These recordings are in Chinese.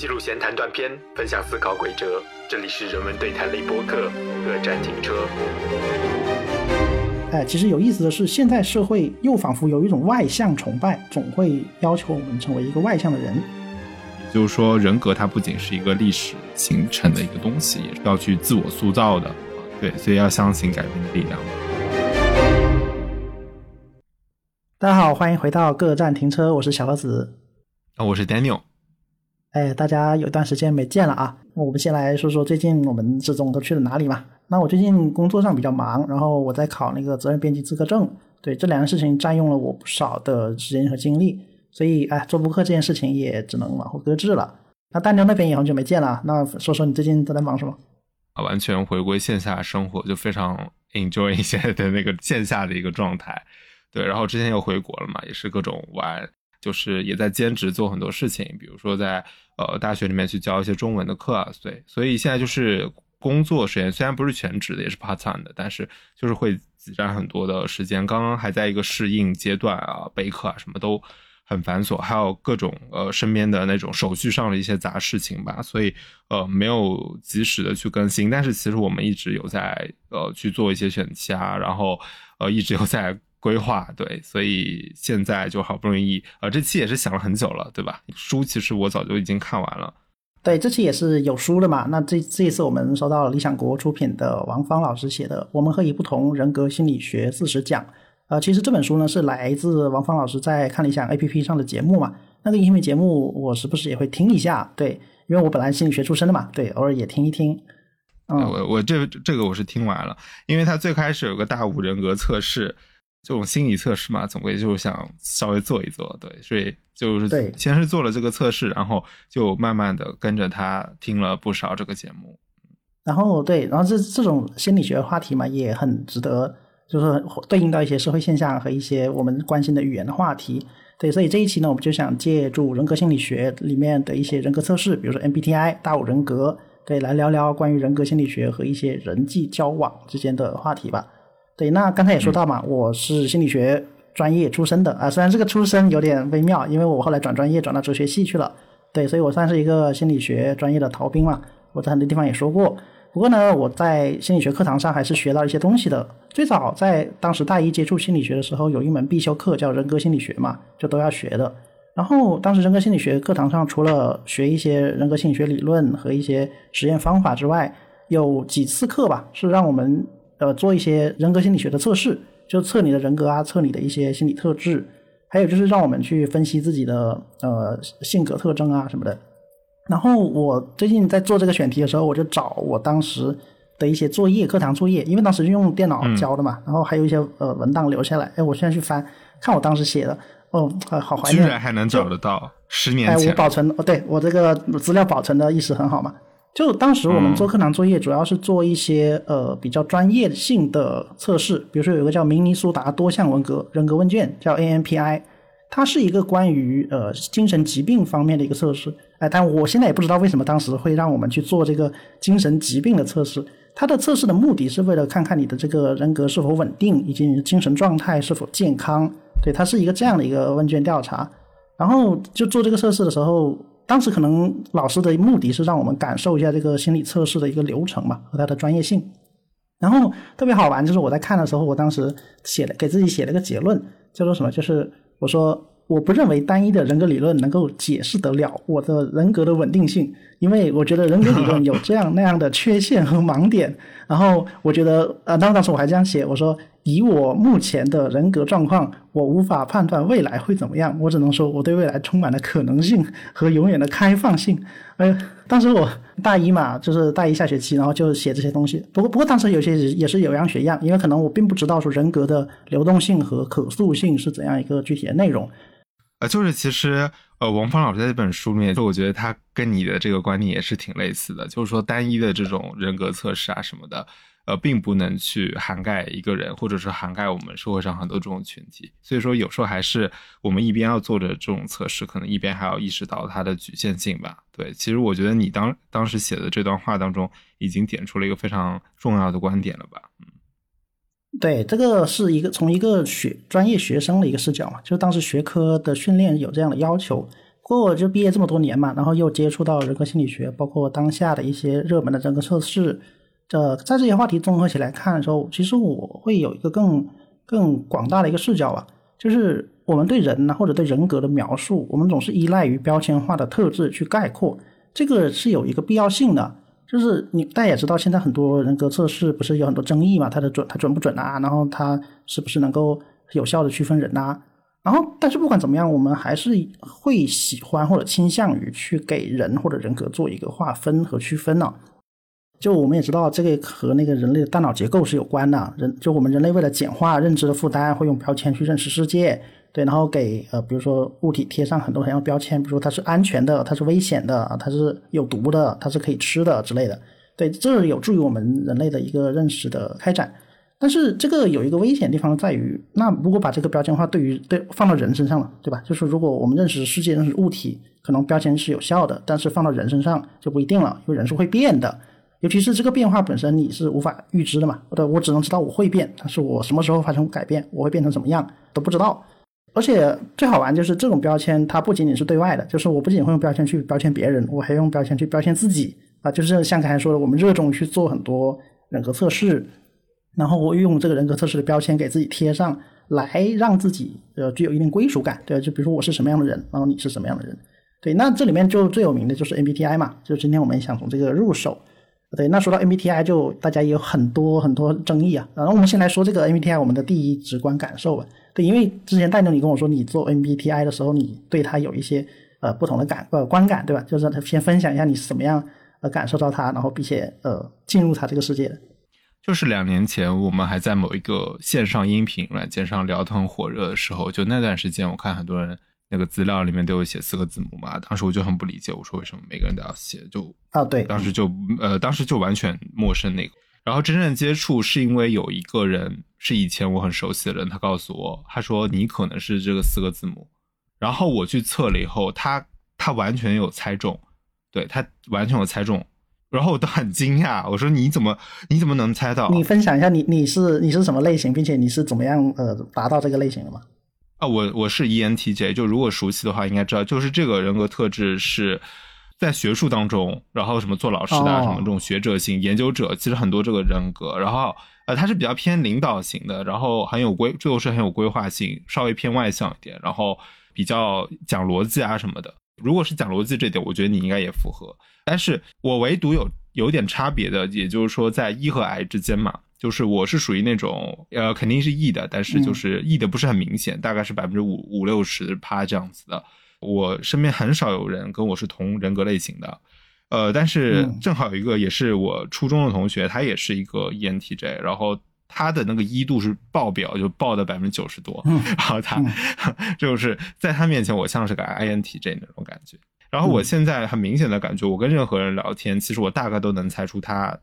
记录闲谈断片，分享思考轨哲。这里是人文对谈类播客，各站停车。哎，其实有意思的是，现在社会又仿佛有一种外向崇拜，总会要求我们成为一个外向的人。也就是说，人格它不仅是一个历史形成的一个东西，也是要去自我塑造的。对，所以要相信改变的力量。大家好，欢迎回到各站停车，我是小盒子。啊，我是 Daniel。哎，大家有段时间没见了啊！我们先来说说最近我们这种都去了哪里嘛？那我最近工作上比较忙，然后我在考那个责任编辑资格证，对这两件事情占用了我不少的时间和精力，所以哎，做播客这件事情也只能往后搁置了。那大牛那边也很久没见了，那说说你最近都在忙什么？啊，完全回归线下生活，就非常 enjoy 现在的那个线下的一个状态。对，然后之前又回国了嘛，也是各种玩。就是也在兼职做很多事情，比如说在呃大学里面去教一些中文的课啊，所以，所以现在就是工作时间虽然不是全职的，也是 part time 的，但是就是会挤占很多的时间。刚刚还在一个适应阶段啊，备课啊什么都很繁琐，还有各种呃身边的那种手续上的一些杂事情吧，所以呃没有及时的去更新。但是其实我们一直有在呃去做一些选题啊，然后呃一直有在。规划对，所以现在就好不容易，呃，这期也是想了很久了，对吧？书其实我早就已经看完了。对，这期也是有书的嘛。那这这一次我们收到了理想国出品的王芳老师写的《我们和你不同：人格心理学四十讲》。呃，其实这本书呢是来自王芳老师在看理想 APP 上的节目嘛。那个音频节目我时不时也会听一下，对，因为我本来心理学出身的嘛，对，偶尔也听一听。嗯，我我这这个我是听完了，因为他最开始有个大五人格测试。这种心理测试嘛，总归就是想稍微做一做，对，所以就是对先是做了这个测试，然后就慢慢的跟着他听了不少这个节目。然后对，然后这这种心理学话题嘛，也很值得，就是对应到一些社会现象和一些我们关心的语言的话题。对，所以这一期呢，我们就想借助人格心理学里面的一些人格测试，比如说 MBTI 大五人格，对，来聊聊关于人格心理学和一些人际交往之间的话题吧。对，那刚才也说到嘛，我是心理学专业出身的啊，虽然这个出身有点微妙，因为我后来转专业转到哲学系去了。对，所以我算是一个心理学专业的逃兵嘛。我在很多地方也说过，不过呢，我在心理学课堂上还是学到一些东西的。最早在当时大一接触心理学的时候，有一门必修课叫人格心理学嘛，就都要学的。然后当时人格心理学课堂上，除了学一些人格心理学理论和一些实验方法之外，有几次课吧，是让我们。呃，做一些人格心理学的测试，就测你的人格啊，测你的一些心理特质，还有就是让我们去分析自己的呃性格特征啊什么的。然后我最近在做这个选题的时候，我就找我当时的一些作业，课堂作业，因为当时用电脑交的嘛，然后还有一些呃文档留下来。哎，我现在去翻，看我当时写的，哦，好怀念，居然还能找得到，十年前。哎，我保存，哦，对我这个资料保存的意识很好嘛。就当时我们做课堂作业，主要是做一些呃比较专业性的测试，比如说有一个叫明尼苏达多项人格人格问卷，叫 AMPI，它是一个关于呃精神疾病方面的一个测试。哎，但我现在也不知道为什么当时会让我们去做这个精神疾病的测试。它的测试的目的是为了看看你的这个人格是否稳定，以及你的精神状态是否健康。对，它是一个这样的一个问卷调查。然后就做这个测试的时候。当时可能老师的目的是让我们感受一下这个心理测试的一个流程嘛和它的专业性，然后特别好玩，就是我在看的时候，我当时写了给自己写了个结论，叫做什么？就是我说我不认为单一的人格理论能够解释得了我的人格的稳定性，因为我觉得人格理论有这样那样的缺陷和盲点。然后我觉得，呃，当当时我还这样写，我说。以我目前的人格状况，我无法判断未来会怎么样。我只能说，我对未来充满了可能性和永远的开放性。哎，当时我大一嘛，就是大一下学期，然后就写这些东西。不过，不过当时有些也是有样学样，因为可能我并不知道说人格的流动性和可塑性是怎样一个具体的内容。呃，就是其实，呃，王芳老师在这本书里面，就我觉得他跟你的这个观念也是挺类似的，就是说单一的这种人格测试啊什么的。呃，并不能去涵盖一个人，或者是涵盖我们社会上很多这种群体。所以说，有时候还是我们一边要做着这种测试，可能一边还要意识到它的局限性吧。对，其实我觉得你当当时写的这段话当中，已经点出了一个非常重要的观点了吧？嗯，对，这个是一个从一个学专业学生的一个视角嘛，就是当时学科的训练有这样的要求。不过就毕业这么多年嘛，然后又接触到人格心理学，包括当下的一些热门的人格测试，呃，在这些话题综合起来看的时候，其实我会有一个更更广大的一个视角吧，就是我们对人呢或者对人格的描述，我们总是依赖于标签化的特质去概括，这个是有一个必要性的。就是你大家也知道，现在很多人格测试不是有很多争议嘛？它的准它准不准啊？然后它是不是能够有效的区分人呐？然后，但是不管怎么样，我们还是会喜欢或者倾向于去给人或者人格做一个划分和区分呢。就我们也知道，这个和那个人类的大脑结构是有关的。人就我们人类为了简化认知的负担，会用标签去认识世界，对，然后给呃，比如说物体贴上很多很多标签，比如说它是安全的，它是危险的，它是有毒的，它是可以吃的之类的。对，这有助于我们人类的一个认识的开展。但是这个有一个危险地方在于，那如果把这个标签化对于对放到人身上了，对吧？就是如果我们认识世界、认识物体，可能标签是有效的，但是放到人身上就不一定了，因为人是会变的。尤其是这个变化本身你是无法预知的嘛，对，我只能知道我会变，但是我什么时候发生改变，我会变成什么样都不知道。而且最好玩就是这种标签，它不仅仅是对外的，就是我不仅会用标签去标签别人，我还用标签去标签自己啊。就是像刚才说的，我们热衷去做很多人格测试。然后我用这个人格测试的标签给自己贴上来，让自己呃具有一定归属感，对就比如说我是什么样的人，然后你是什么样的人，对。那这里面就最有名的就是 MBTI 嘛，就今天我们想从这个入手，对。那说到 MBTI，就大家也有很多很多争议啊。然后我们先来说这个 MBTI，我们的第一直观感受吧。对，因为之前戴牛你跟我说你做 MBTI 的时候，你对它有一些呃不同的感呃观感，对吧？就是先分享一下你是怎么样呃感受到它，然后并且呃进入它这个世界的。就是两年前，我们还在某一个线上音频软件上聊得很火热的时候，就那段时间，我看很多人那个资料里面都有写四个字母嘛，当时我就很不理解，我说为什么每个人都要写？就啊，对，当时就呃，当时就完全陌生那个。然后真正接触是因为有一个人是以前我很熟悉的人，他告诉我，他说你可能是这个四个字母。然后我去测了以后，他他完全有猜中，对他完全有猜中。然后我都很惊讶，我说你怎么你怎么能猜到？你分享一下你你是你是什么类型，并且你是怎么样呃达到这个类型的吗？啊，我我是 ENTJ，就如果熟悉的话应该知道，就是这个人格特质是在学术当中，然后什么做老师的什么这种学者型研究者，其实很多这个人格，然后呃他是比较偏领导型的，然后很有规，最后是很有规划性，稍微偏外向一点，然后比较讲逻辑啊什么的。如果是讲逻辑这点，我觉得你应该也符合。但是我唯独有有点差别的，也就是说在 E 和 I 之间嘛，就是我是属于那种呃肯定是 E 的，但是就是 E 的不是很明显，大概是百分之五五六十趴这样子的。我身边很少有人跟我是同人格类型的，呃，但是正好有一个也是我初中的同学，他也是一个 ENTJ，然后他的那个一度是爆表，就爆的百分之九十多，然后他 就是在他面前我像是个 INTJ 那种感觉。然后我现在很明显的感觉，我跟任何人聊天，其实我大概都能猜出他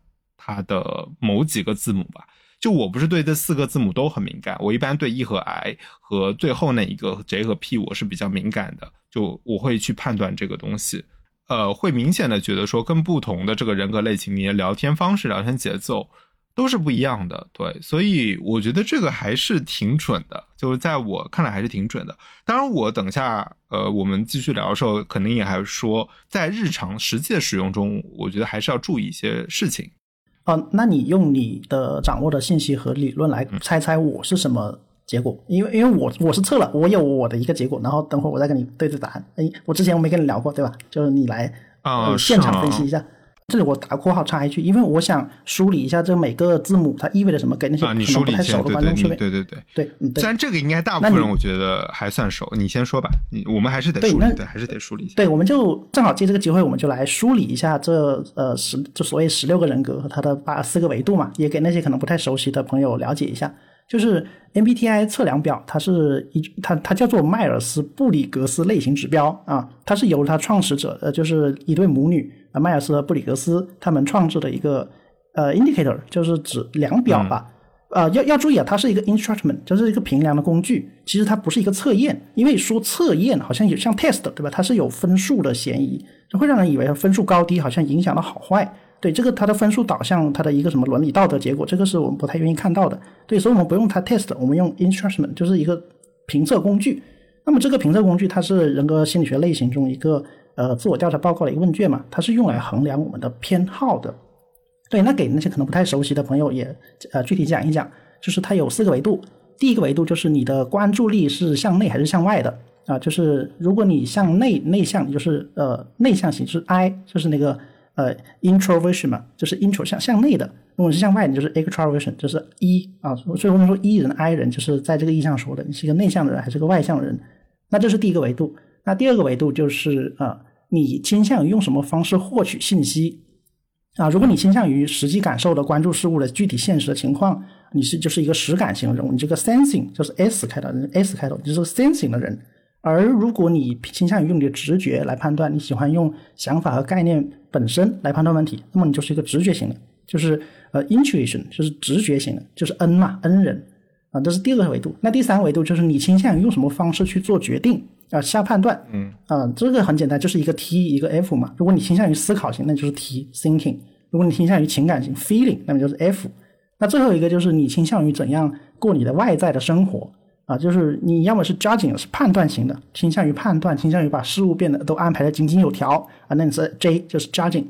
他的某几个字母吧。就我不是对这四个字母都很敏感，我一般对 E 和 I 和最后那一个 J 和 P 我是比较敏感的。就我会去判断这个东西，呃，会明显的觉得说跟不同的这个人格类型，你的聊天方式、聊天节奏。都是不一样的，对，所以我觉得这个还是挺准的，就是在我看来还是挺准的。当然，我等下呃，我们继续聊的时候，肯定也还是说，在日常实际的使用中，我觉得还是要注意一些事情。哦，那你用你的掌握的信息和理论来猜猜我是什么结果？因为因为我我是测了，我有我的一个结果，然后等会儿我再跟你对对答案。哎，我之前我没跟你聊过，对吧？就是你来啊，现场分析一下。这里我打括号插一句，因为我想梳理一下这每个字母它意味着什么，给那些可能不太熟的观众去对对对对对。虽然这个应该大部分人我觉得还算熟，你先说吧。你我们还是得梳理，对，还是得梳理一下。对，我们就正好借这个机会，我们就来梳理一下这呃十就所谓十六个人格和它的八四个维度嘛，也给那些可能不太熟悉的朋友了解一下。就是 MBTI 测量表，它是一它它叫做迈尔斯布里格斯类型指标啊，它是由它创始者呃就是一对母女啊迈尔斯和布里格斯他们创制的一个呃 indicator，就是指量表吧。呃，要要注意啊，它是一个 instrument，就是一个评量的工具。其实它不是一个测验，因为说测验好像有像 test 对吧？它是有分数的嫌疑，会让人以为分数高低好像影响了好坏。对这个，它的分数导向，它的一个什么伦理道德结果，这个是我们不太愿意看到的。对，所以我们不用它 test，我们用 instrument，就是一个评测工具。那么这个评测工具它是人格心理学类型中一个呃自我调查报告的一个问卷嘛，它是用来衡量我们的偏好的。对，那给那些可能不太熟悉的朋友也呃具体讲一讲，就是它有四个维度。第一个维度就是你的关注力是向内还是向外的啊？就是如果你向内内向，就是呃内向型，是 I，就是那个呃 introversion 嘛，就是 intro 向向内的。如果是向外，你就是 extraversion，就是 E 啊。所以我们说 E 人 I 人，就是在这个意义上说的，你是一个内向的人还是个外向的人？那这是第一个维度。那第二个维度就是呃，你倾向于用什么方式获取信息？啊，如果你倾向于实际感受的关注事物的具体现实的情况，你是就是一个实感型人物，你这个 sensing 就是 S 开头，S 开头，你是 sensing 的人。而如果你倾向于用你的直觉来判断，你喜欢用想法和概念本身来判断问题，那么你就是一个直觉型的，就是呃 intuition，就是直觉型的，就是 N 嘛，N 人啊，这是第二个维度。那第三维度就是你倾向于用什么方式去做决定啊，下判断，嗯啊，这个很简单，就是一个 T 一个 F 嘛。如果你倾向于思考型，那就是 T thinking。如果你倾向于情感型 feeling，那么就是 F。那最后一个就是你倾向于怎样过你的外在的生活啊，就是你要么是 judging 是判断型的，倾向于判断，倾向于把事物变得都安排的井井有条啊，那你是 J 就是 judging。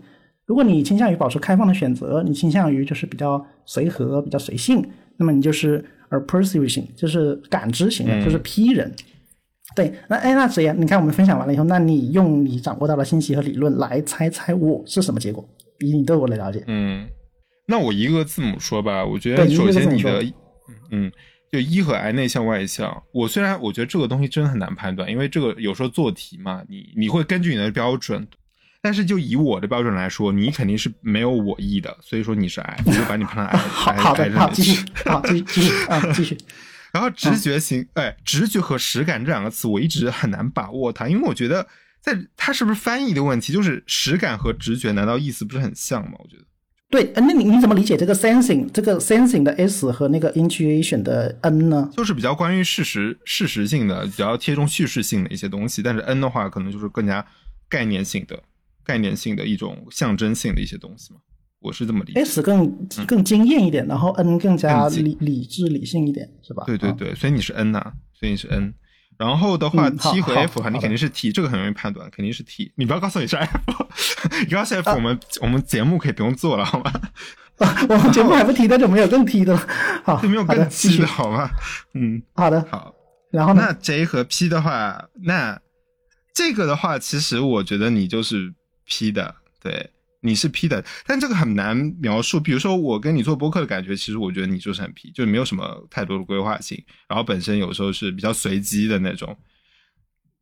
如果你倾向于保持开放的选择，你倾向于就是比较随和、比较随性，那么你就是 a perceiving 型，就是感知型的，就是 P 人。对，那哎，那谁呀？你看我们分享完了以后，那你用你掌握到的信息和理论来猜猜我是什么结果？以你对我的了解，嗯，那我一个字母说吧，我觉得首先你的，嗯，就一和 I 内向外向。我虽然我觉得这个东西真的很难判断，因为这个有时候做题嘛，你你会根据你的标准，但是就以我的标准来说，你肯定是没有我 E 的，所以说你是 I，我就把你判成 I。好好的，好继续，好继续继续啊继续。然后直觉型，哎，直觉和实感这两个词，我一直很难把握它，因为我觉得。在它是不是翻译的问题？就是实感和直觉，难道意思不是很像吗？我觉得，对，那你你怎么理解这个 sensing 这个 sensing 的 S 和那个 intuition 的 N 呢？就是比较关于事实、事实性的，比较贴中叙事性的一些东西。但是 N 的话，可能就是更加概念性的、概念性的一种象征性的一些东西嘛。我是这么理解。S 更更惊艳一点，然后 N 更加理理智理性一点，是吧？对对对，所以你是 N 呐，所以你是 N。然后的话，T 和 F 哈，你肯定是 T，这个很容易判断，肯定是 T。你不要告诉你是 F，你告诉 F，我们我们节目可以不用做了，好吗？我们节目还不 T，那就没有更 T 的了。好，就没有更 T 的好吗？嗯，好的，好。然后呢？那 J 和 P 的话，那这个的话，其实我觉得你就是 P 的，对。你是 P 的，但这个很难描述。比如说，我跟你做播客的感觉，其实我觉得你就是很 P，就是没有什么太多的规划性，然后本身有时候是比较随机的那种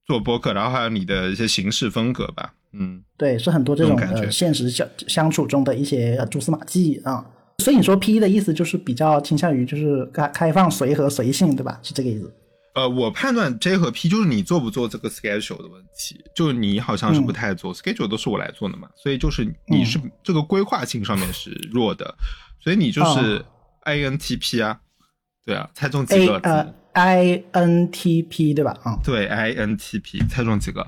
做播客，然后还有你的一些行事风格吧。嗯，对，是很多这种呃现实相相处中的一些蛛丝马迹啊。所以你说 P 的意思就是比较倾向于就是开开放、随和、随性，对吧？是这个意思。呃，我判断 J 和 P 就是你做不做这个 schedule 的问题，就是你好像是不太做 schedule，都是我来做的嘛，所以就是你是这个规划性上面是弱的，所以你就是 INTP 啊，对啊，猜中几个字？INTP 对吧？啊，对，INTP 猜中几个？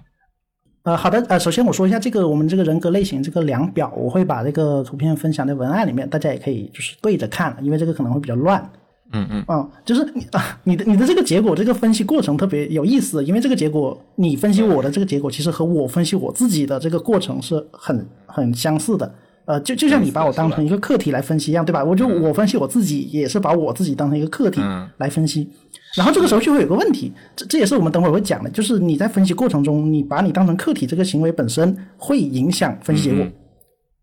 呃，好的，呃，首先我说一下这个我们这个人格类型这个量表，我会把这个图片分享在文案里面，大家也可以就是对着看，因为这个可能会比较乱。嗯嗯啊，就是你啊，你的你的这个结果，这个分析过程特别有意思，因为这个结果，你分析我的这个结果，其实和我分析我自己的这个过程是很很相似的。呃，就就像你把我当成一个课题来分析一样，对吧？我就我分析我自己，也是把我自己当成一个课题来分析。然后这个时候就会有个问题，这这也是我们等会儿会讲的，就是你在分析过程中，你把你当成课题，这个行为本身会影响分析结果。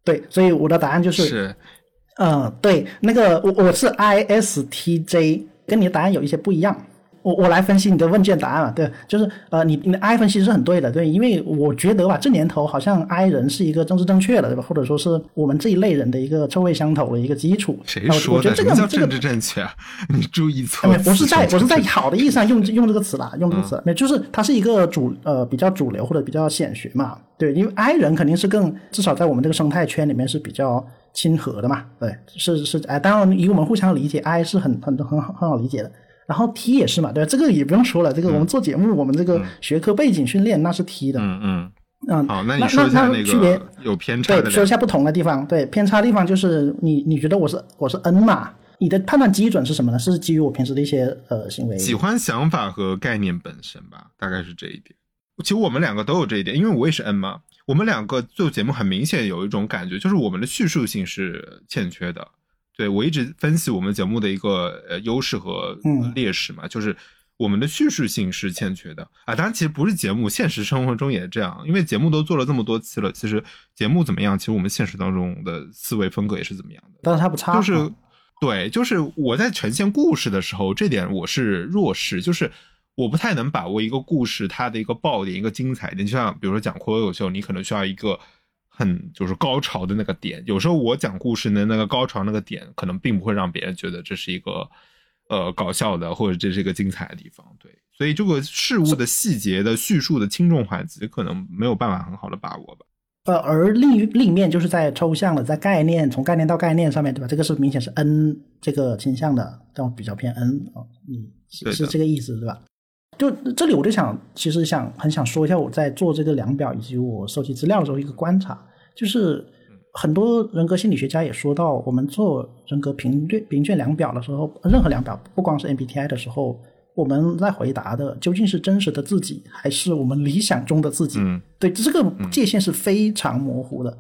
对，所以我的答案就是。嗯，对，那个我我是 ISTJ，跟你的答案有一些不一样。我我来分析你的问卷答案嘛，对，就是呃，你你的 I 分析是很对的，对，因为我觉得吧，这年头好像 I 人是一个政治正确的，对吧？或者说是我们这一类人的一个臭味相投的一个基础。谁说的？这个叫政治正确啊？你注意错。不是在，我是在好的意义上用用这个词啦，用这个词，没，就是它是一个主呃比较主流或者比较显学嘛，对，因为 I 人肯定是更至少在我们这个生态圈里面是比较亲和的嘛，对，是是，哎，当然以我们互相理解，I 是很很很好很好理解的。然后 T 也是嘛，对吧？这个也不用说了，这个我们做节目，我们这个学科背景训练那是 T 的。嗯嗯。嗯，好，那你说一下那个有偏差的。对，说一下不同的地方。对，偏差地方就是你你觉得我是我是 N 嘛？你的判断基准是什么呢？是基于我平时的一些呃行为。喜欢想法和概念本身吧，大概是这一点。其实我们两个都有这一点，因为我也是 N 嘛。我们两个做节目很明显有一种感觉，就是我们的叙述性是欠缺的。对我一直分析我们节目的一个呃优势和劣势嘛，就是我们的叙事性是欠缺的啊。当然，其实不是节目，现实生活中也这样。因为节目都做了这么多期了，其实节目怎么样，其实我们现实当中的思维风格也是怎么样的。但是它不差，就是对，就是我在呈现故事的时候，这点我是弱势，就是我不太能把握一个故事它的一个爆点、一个精彩点。就像比如说讲脱口秀，你可能需要一个。很就是高潮的那个点，有时候我讲故事的那个高潮那个点，可能并不会让别人觉得这是一个呃搞笑的，或者这是一个精彩的地方。对，所以这个事物的细节的叙述的轻重缓急，可能没有办法很好的把握吧。呃，而另另一面就是在抽象了，在概念从概念到概念上面对吧？这个是明显是 N 这个倾向的，但我比较偏 N 啊，嗯，是这个意思对吧？就这里，我就想，其实想很想说一下，我在做这个量表以及我收集资料的时候一个观察，就是很多人格心理学家也说到，我们做人格评卷评卷量表的时候，任何量表，不光是 MBTI 的时候，我们在回答的究竟是真实的自己，还是我们理想中的自己？嗯，对，这个界限是非常模糊的。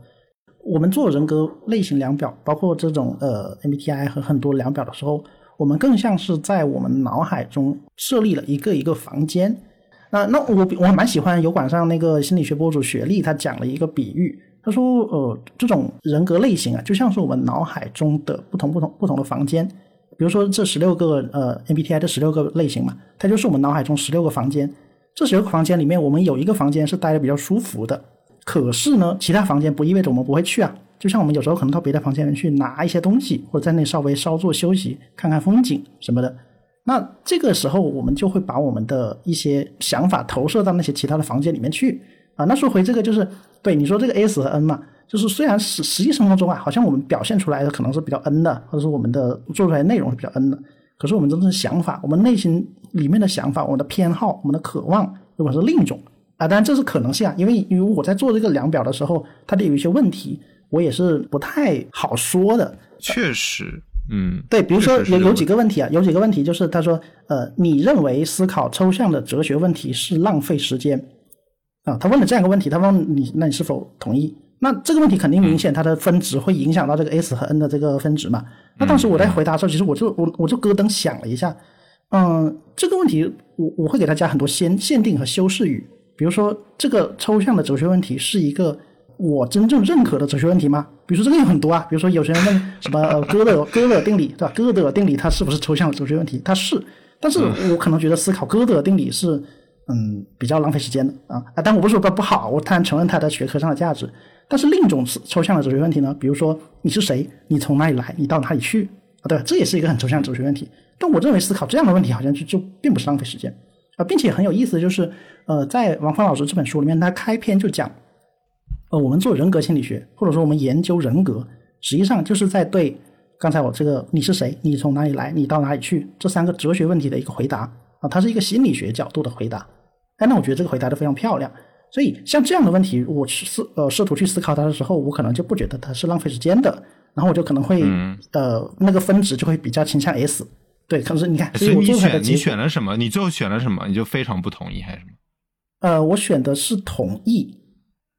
我们做人格类型量表，包括这种呃 MBTI 和很多量表的时候。我们更像是在我们脑海中设立了一个一个房间。那那我我蛮喜欢油管上那个心理学博主雪莉，他讲了一个比喻，他说呃这种人格类型啊，就像是我们脑海中的不同不同不同的房间。比如说这十六个呃 MBTI 的十六个类型嘛，它就是我们脑海中十六个房间。这十六个房间里面，我们有一个房间是待的比较舒服的，可是呢，其他房间不意味着我们不会去啊。就像我们有时候可能到别的房间里面去拿一些东西，或者在那稍微稍作休息、看看风景什么的。那这个时候，我们就会把我们的一些想法投射到那些其他的房间里面去啊。那说回这个，就是对你说这个 S 和 N 嘛，就是虽然实实际生活中啊，好像我们表现出来的可能是比较 N 的，或者说我们的做出来内容是比较 N 的，可是我们真正想法，我们内心里面的想法，我们的偏好，我们的渴望，如果是另一种啊，当然这是可能性啊，因为因为我在做这个量表的时候，它得有一些问题。我也是不太好说的，确实，嗯，对，比如说有有几个问题啊，有几个问题就是他说，呃，你认为思考抽象的哲学问题是浪费时间啊？他问了这样一个问题，他问你，那你是否同意？那这个问题肯定明显，它的分值会影响到这个 S 和 N 的这个分值嘛？那当时我在回答的时候，其实我就我我就咯噔想了一下，嗯，这个问题我我会给他加很多限限定和修饰语，比如说这个抽象的哲学问题是一个。我真正认可的哲学问题吗？比如说这个有很多啊，比如说有些人问什么呃哥德哥德尔定理对吧？哥德尔定理它是不是抽象的哲学问题？它是，但是我可能觉得思考哥德尔定理是嗯比较浪费时间的啊啊！但我不是说它不好，我当然承认它在学科上的价值。但是另一种抽象的哲学问题呢，比如说你是谁？你从哪里来？你到哪里去？啊，对，这也是一个很抽象的哲学问题。但我认为思考这样的问题好像就就并不是浪费时间啊，并且很有意思，就是呃，在王芳老师这本书里面，他开篇就讲。呃，我们做人格心理学，或者说我们研究人格，实际上就是在对刚才我这个你是谁，你从哪里来，你到哪里去这三个哲学问题的一个回答啊，它是一个心理学角度的回答。哎，那我觉得这个回答的非常漂亮。所以像这样的问题，我去思呃试图去思考它的时候，我可能就不觉得它是浪费时间的，然后我就可能会呃那个分值就会比较倾向 S。对，可是你看，所以你选你选了什么？你最后选了什么？你就非常不同意还是什么？呃，我选的是同意。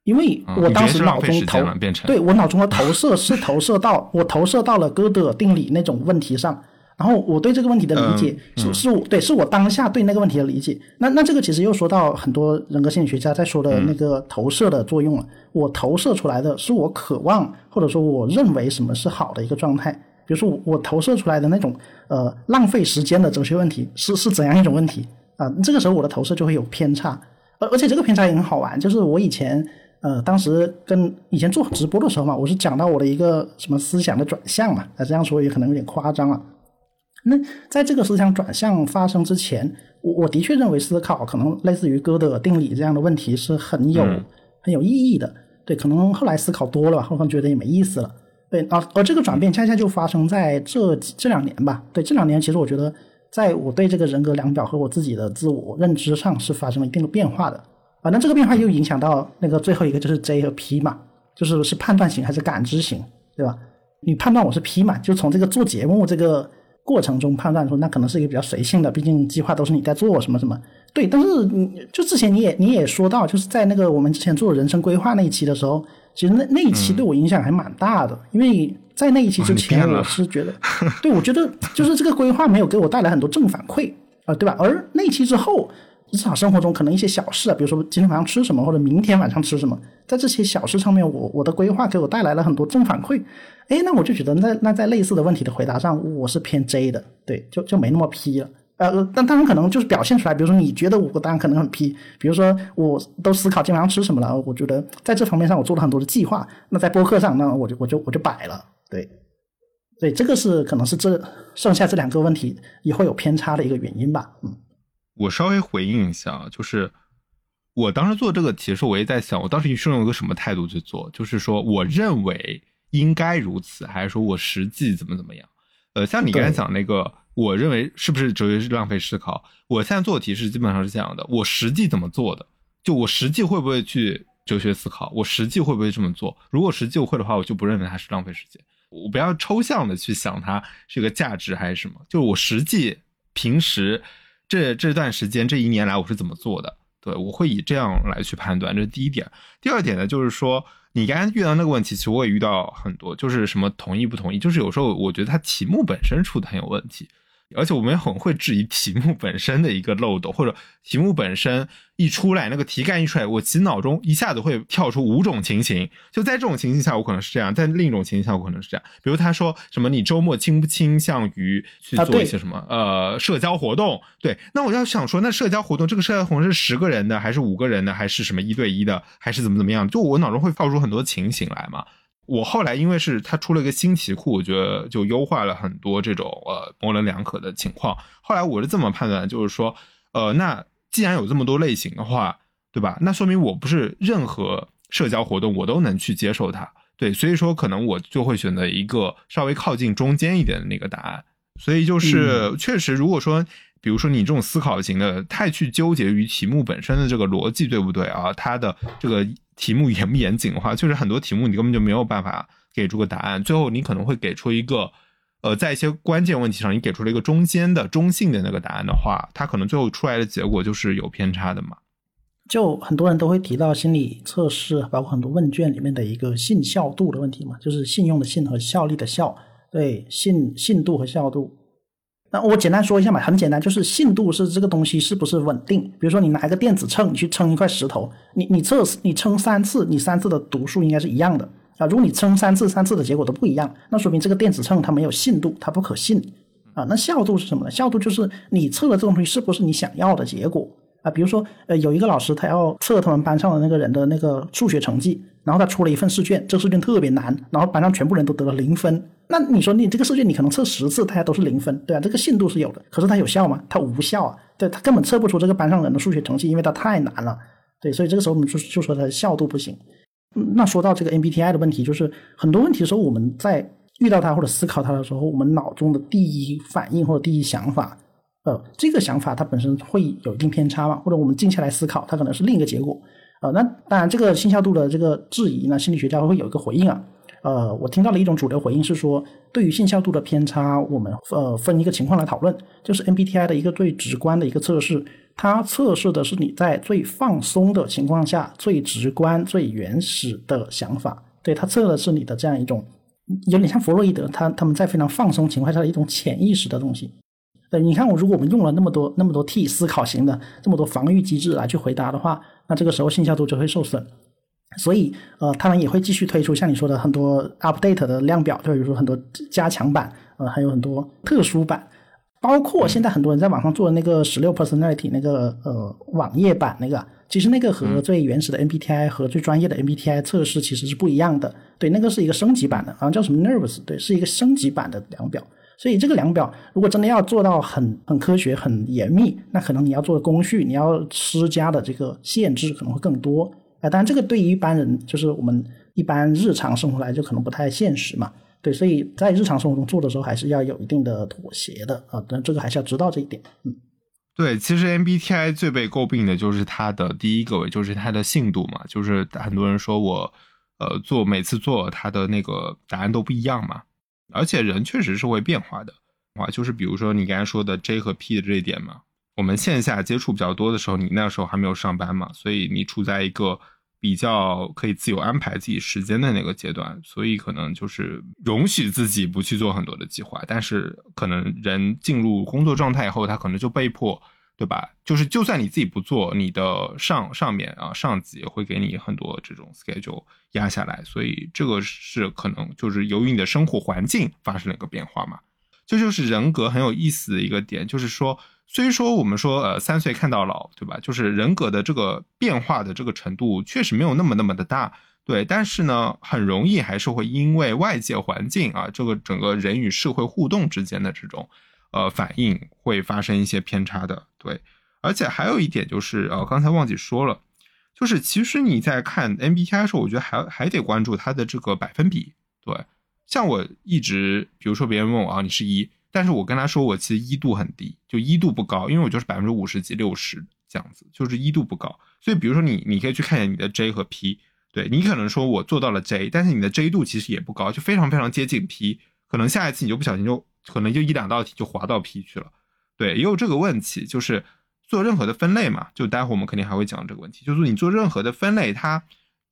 因为我当时脑中投，对我脑中的投射是投射到我投射到了哥德尔定理那种问题上，然后我对这个问题的理解是是我对是我当下对那个问题的理解。那那这个其实又说到很多人格心理学家在说的那个投射的作用了。我投射出来的是我渴望或者说我认为什么是好的一个状态。比如说我投射出来的那种呃浪费时间的哲学问题是是怎样一种问题啊？这个时候我的投射就会有偏差，而而且这个偏差也很好玩，就是我以前。呃，当时跟以前做直播的时候嘛，我是讲到我的一个什么思想的转向嘛，那这样说也可能有点夸张了。那在这个思想转向发生之前，我我的确认为思考可能类似于哥德尔定理这样的问题是很有很有意义的。对，可能后来思考多了，后来觉得也没意思了。对，而而这个转变恰恰就发生在这这两年吧。对，这两年其实我觉得，在我对这个人格量表和我自己的自我认知上是发生了一定的变化的。反正这个变化又影响到那个最后一个就是 J 和 P 嘛，就是是判断型还是感知型，对吧？你判断我是 P 嘛，就从这个做节目这个过程中判断说，那可能是一个比较随性的，毕竟计划都是你在做什么什么。对，但是你就之前你也你也说到，就是在那个我们之前做人生规划那一期的时候，其实那那一期对我影响还蛮大的，因为在那一期之前，我是觉得，对我觉得就是这个规划没有给我带来很多正反馈啊，对吧？而那一期之后。日常生活中可能一些小事啊，比如说今天晚上吃什么，或者明天晚上吃什么，在这些小事上面，我我的规划给我带来了很多正反馈。哎，那我就觉得，那那在类似的问题的回答上，我是偏 J 的，对，就就没那么 P 了。呃，但当然可能就是表现出来，比如说你觉得我当然可能很批比如说我都思考今晚上吃什么了，我觉得在这方面上我做了很多的计划。那在播客上，那我就我就我就摆了，对，对，这个是可能是这剩下这两个问题也会有偏差的一个原因吧，嗯。我稍微回应一下，就是我当时做这个题的时候，我也在想，我当时是用一个什么态度去做？就是说，我认为应该如此，还是说我实际怎么怎么样？呃，像你刚才讲那个，我认为是不是哲学是浪费思考？我现在做的题是基本上是这样的：我实际怎么做的？就我实际会不会去哲学思考？我实际会不会这么做？如果实际我会的话，我就不认为它是浪费时间。我不要抽象的去想它是个价值还是什么，就我实际平时。这这段时间这一年来我是怎么做的？对我会以这样来去判断，这是第一点。第二点呢，就是说你刚才遇到那个问题，其实我也遇到很多，就是什么同意不同意，就是有时候我觉得它题目本身出的很有问题。而且我们也很会质疑题目本身的一个漏洞，或者题目本身一出来，那个题干一出来，我其实脑中一下子会跳出五种情形。就在这种情形下，我可能是这样；在另一种情形下，我可能是这样。比如他说什么，你周末倾不倾向于去做一些什么呃社交活动？对，那我要想说，那社交活动这个社交活动是十个人的，还是五个人的，还是什么一对一的，还是怎么怎么样？就我脑中会跳出很多情形来嘛。我后来因为是他出了一个新题库，我觉得就优化了很多这种呃模棱两可的情况。后来我是这么判断，就是说，呃，那既然有这么多类型的话，对吧？那说明我不是任何社交活动我都能去接受它，对，所以说可能我就会选择一个稍微靠近中间一点的那个答案。所以就是确实，如果说比如说你这种思考型的太去纠结于题目本身的这个逻辑对不对啊？它的这个。题目严不严谨的话，就是很多题目你根本就没有办法给出个答案，最后你可能会给出一个，呃，在一些关键问题上你给出了一个中间的中性的那个答案的话，它可能最后出来的结果就是有偏差的嘛。就很多人都会提到心理测试，包括很多问卷里面的一个信效度的问题嘛，就是信用的信和效力的效，对，信信度和效度。那我简单说一下嘛，很简单，就是信度是这个东西是不是稳定。比如说你拿一个电子秤，你去称一块石头，你你测你称三次，你三次的读数应该是一样的啊。如果你称三次，三次的结果都不一样，那说明这个电子秤它没有信度，它不可信啊。那效度是什么呢？效度就是你测的这种东西是不是你想要的结果啊？比如说呃，有一个老师他要测他们班上的那个人的那个数学成绩，然后他出了一份试卷，这个试卷特别难，然后班上全部人都得了零分。那你说你这个试卷你可能测十次，大家都是零分，对啊，这个信度是有的，可是它有效吗？它无效啊，对，它根本测不出这个班上人的数学成绩，因为它太难了，对，所以这个时候我们就就说它的效度不行。那说到这个 MBTI 的问题，就是很多问题的时候，我们在遇到它或者思考它的时候，我们脑中的第一反应或者第一想法，呃，这个想法它本身会有一定偏差嘛，或者我们静下来思考，它可能是另一个结果，呃，那当然这个信效度的这个质疑呢，心理学家会有一个回应啊。呃，我听到了一种主流回应是说，对于信效度的偏差，我们呃分一个情况来讨论，就是 MBTI 的一个最直观的一个测试，它测试的是你在最放松的情况下最直观、最原始的想法。对，它测的是你的这样一种，有点像弗洛伊德，他他们在非常放松情况下的一种潜意识的东西。对，你看我，如果我们用了那么多那么多 T 思考型的这么多防御机制来去回答的话，那这个时候信效度就会受损。所以，呃，他们也会继续推出像你说的很多 update 的量表，就比如说很多加强版，呃，还有很多特殊版，包括现在很多人在网上做的那个十六 personality 那个呃网页版那个，其实那个和最原始的 MBTI 和最专业的 MBTI 测试其实是不一样的。对，那个是一个升级版的，好像叫什么 Nervous，对，是一个升级版的量表。所以这个量表如果真的要做到很很科学、很严密，那可能你要做的工序，你要施加的这个限制可能会更多。当然，这个对于一般人，就是我们一般日常生活来就可能不太现实嘛。对，所以在日常生活中做的时候，还是要有一定的妥协的啊。但这个还是要知道这一点。嗯，对，其实 MBTI 最被诟病的就是它的第一个，就是它的信度嘛。就是很多人说我呃，做每次做它的那个答案都不一样嘛。而且人确实是会变化的，哇，就是比如说你刚才说的 J 和 P 的这一点嘛，我们线下接触比较多的时候，你那时候还没有上班嘛，所以你处在一个比较可以自由安排自己时间的那个阶段，所以可能就是容许自己不去做很多的计划。但是可能人进入工作状态以后，他可能就被迫。对吧？就是就算你自己不做，你的上上面啊上级也会给你很多这种 schedule 压下来，所以这个是可能就是由于你的生活环境发生了一个变化嘛。这就是人格很有意思的一个点，就是说，虽说我们说呃三岁看到老，对吧？就是人格的这个变化的这个程度确实没有那么那么的大，对。但是呢，很容易还是会因为外界环境啊，这个整个人与社会互动之间的这种。呃，反应会发生一些偏差的，对，而且还有一点就是，呃，刚才忘记说了，就是其实你在看 MBTI 的时候，我觉得还还得关注它的这个百分比，对，像我一直，比如说别人问我啊，你是一，但是我跟他说我其实一度很低，就一度不高，因为我就是百分之五十几、六十这样子，就是一度不高，所以比如说你，你可以去看一下你的 J 和 P，对你可能说我做到了 J，但是你的 J 度其实也不高，就非常非常接近 P，可能下一次你就不小心就。可能就一两道题就滑到 P 去了，对，也有这个问题，就是做任何的分类嘛，就待会我们肯定还会讲这个问题，就是你做任何的分类，它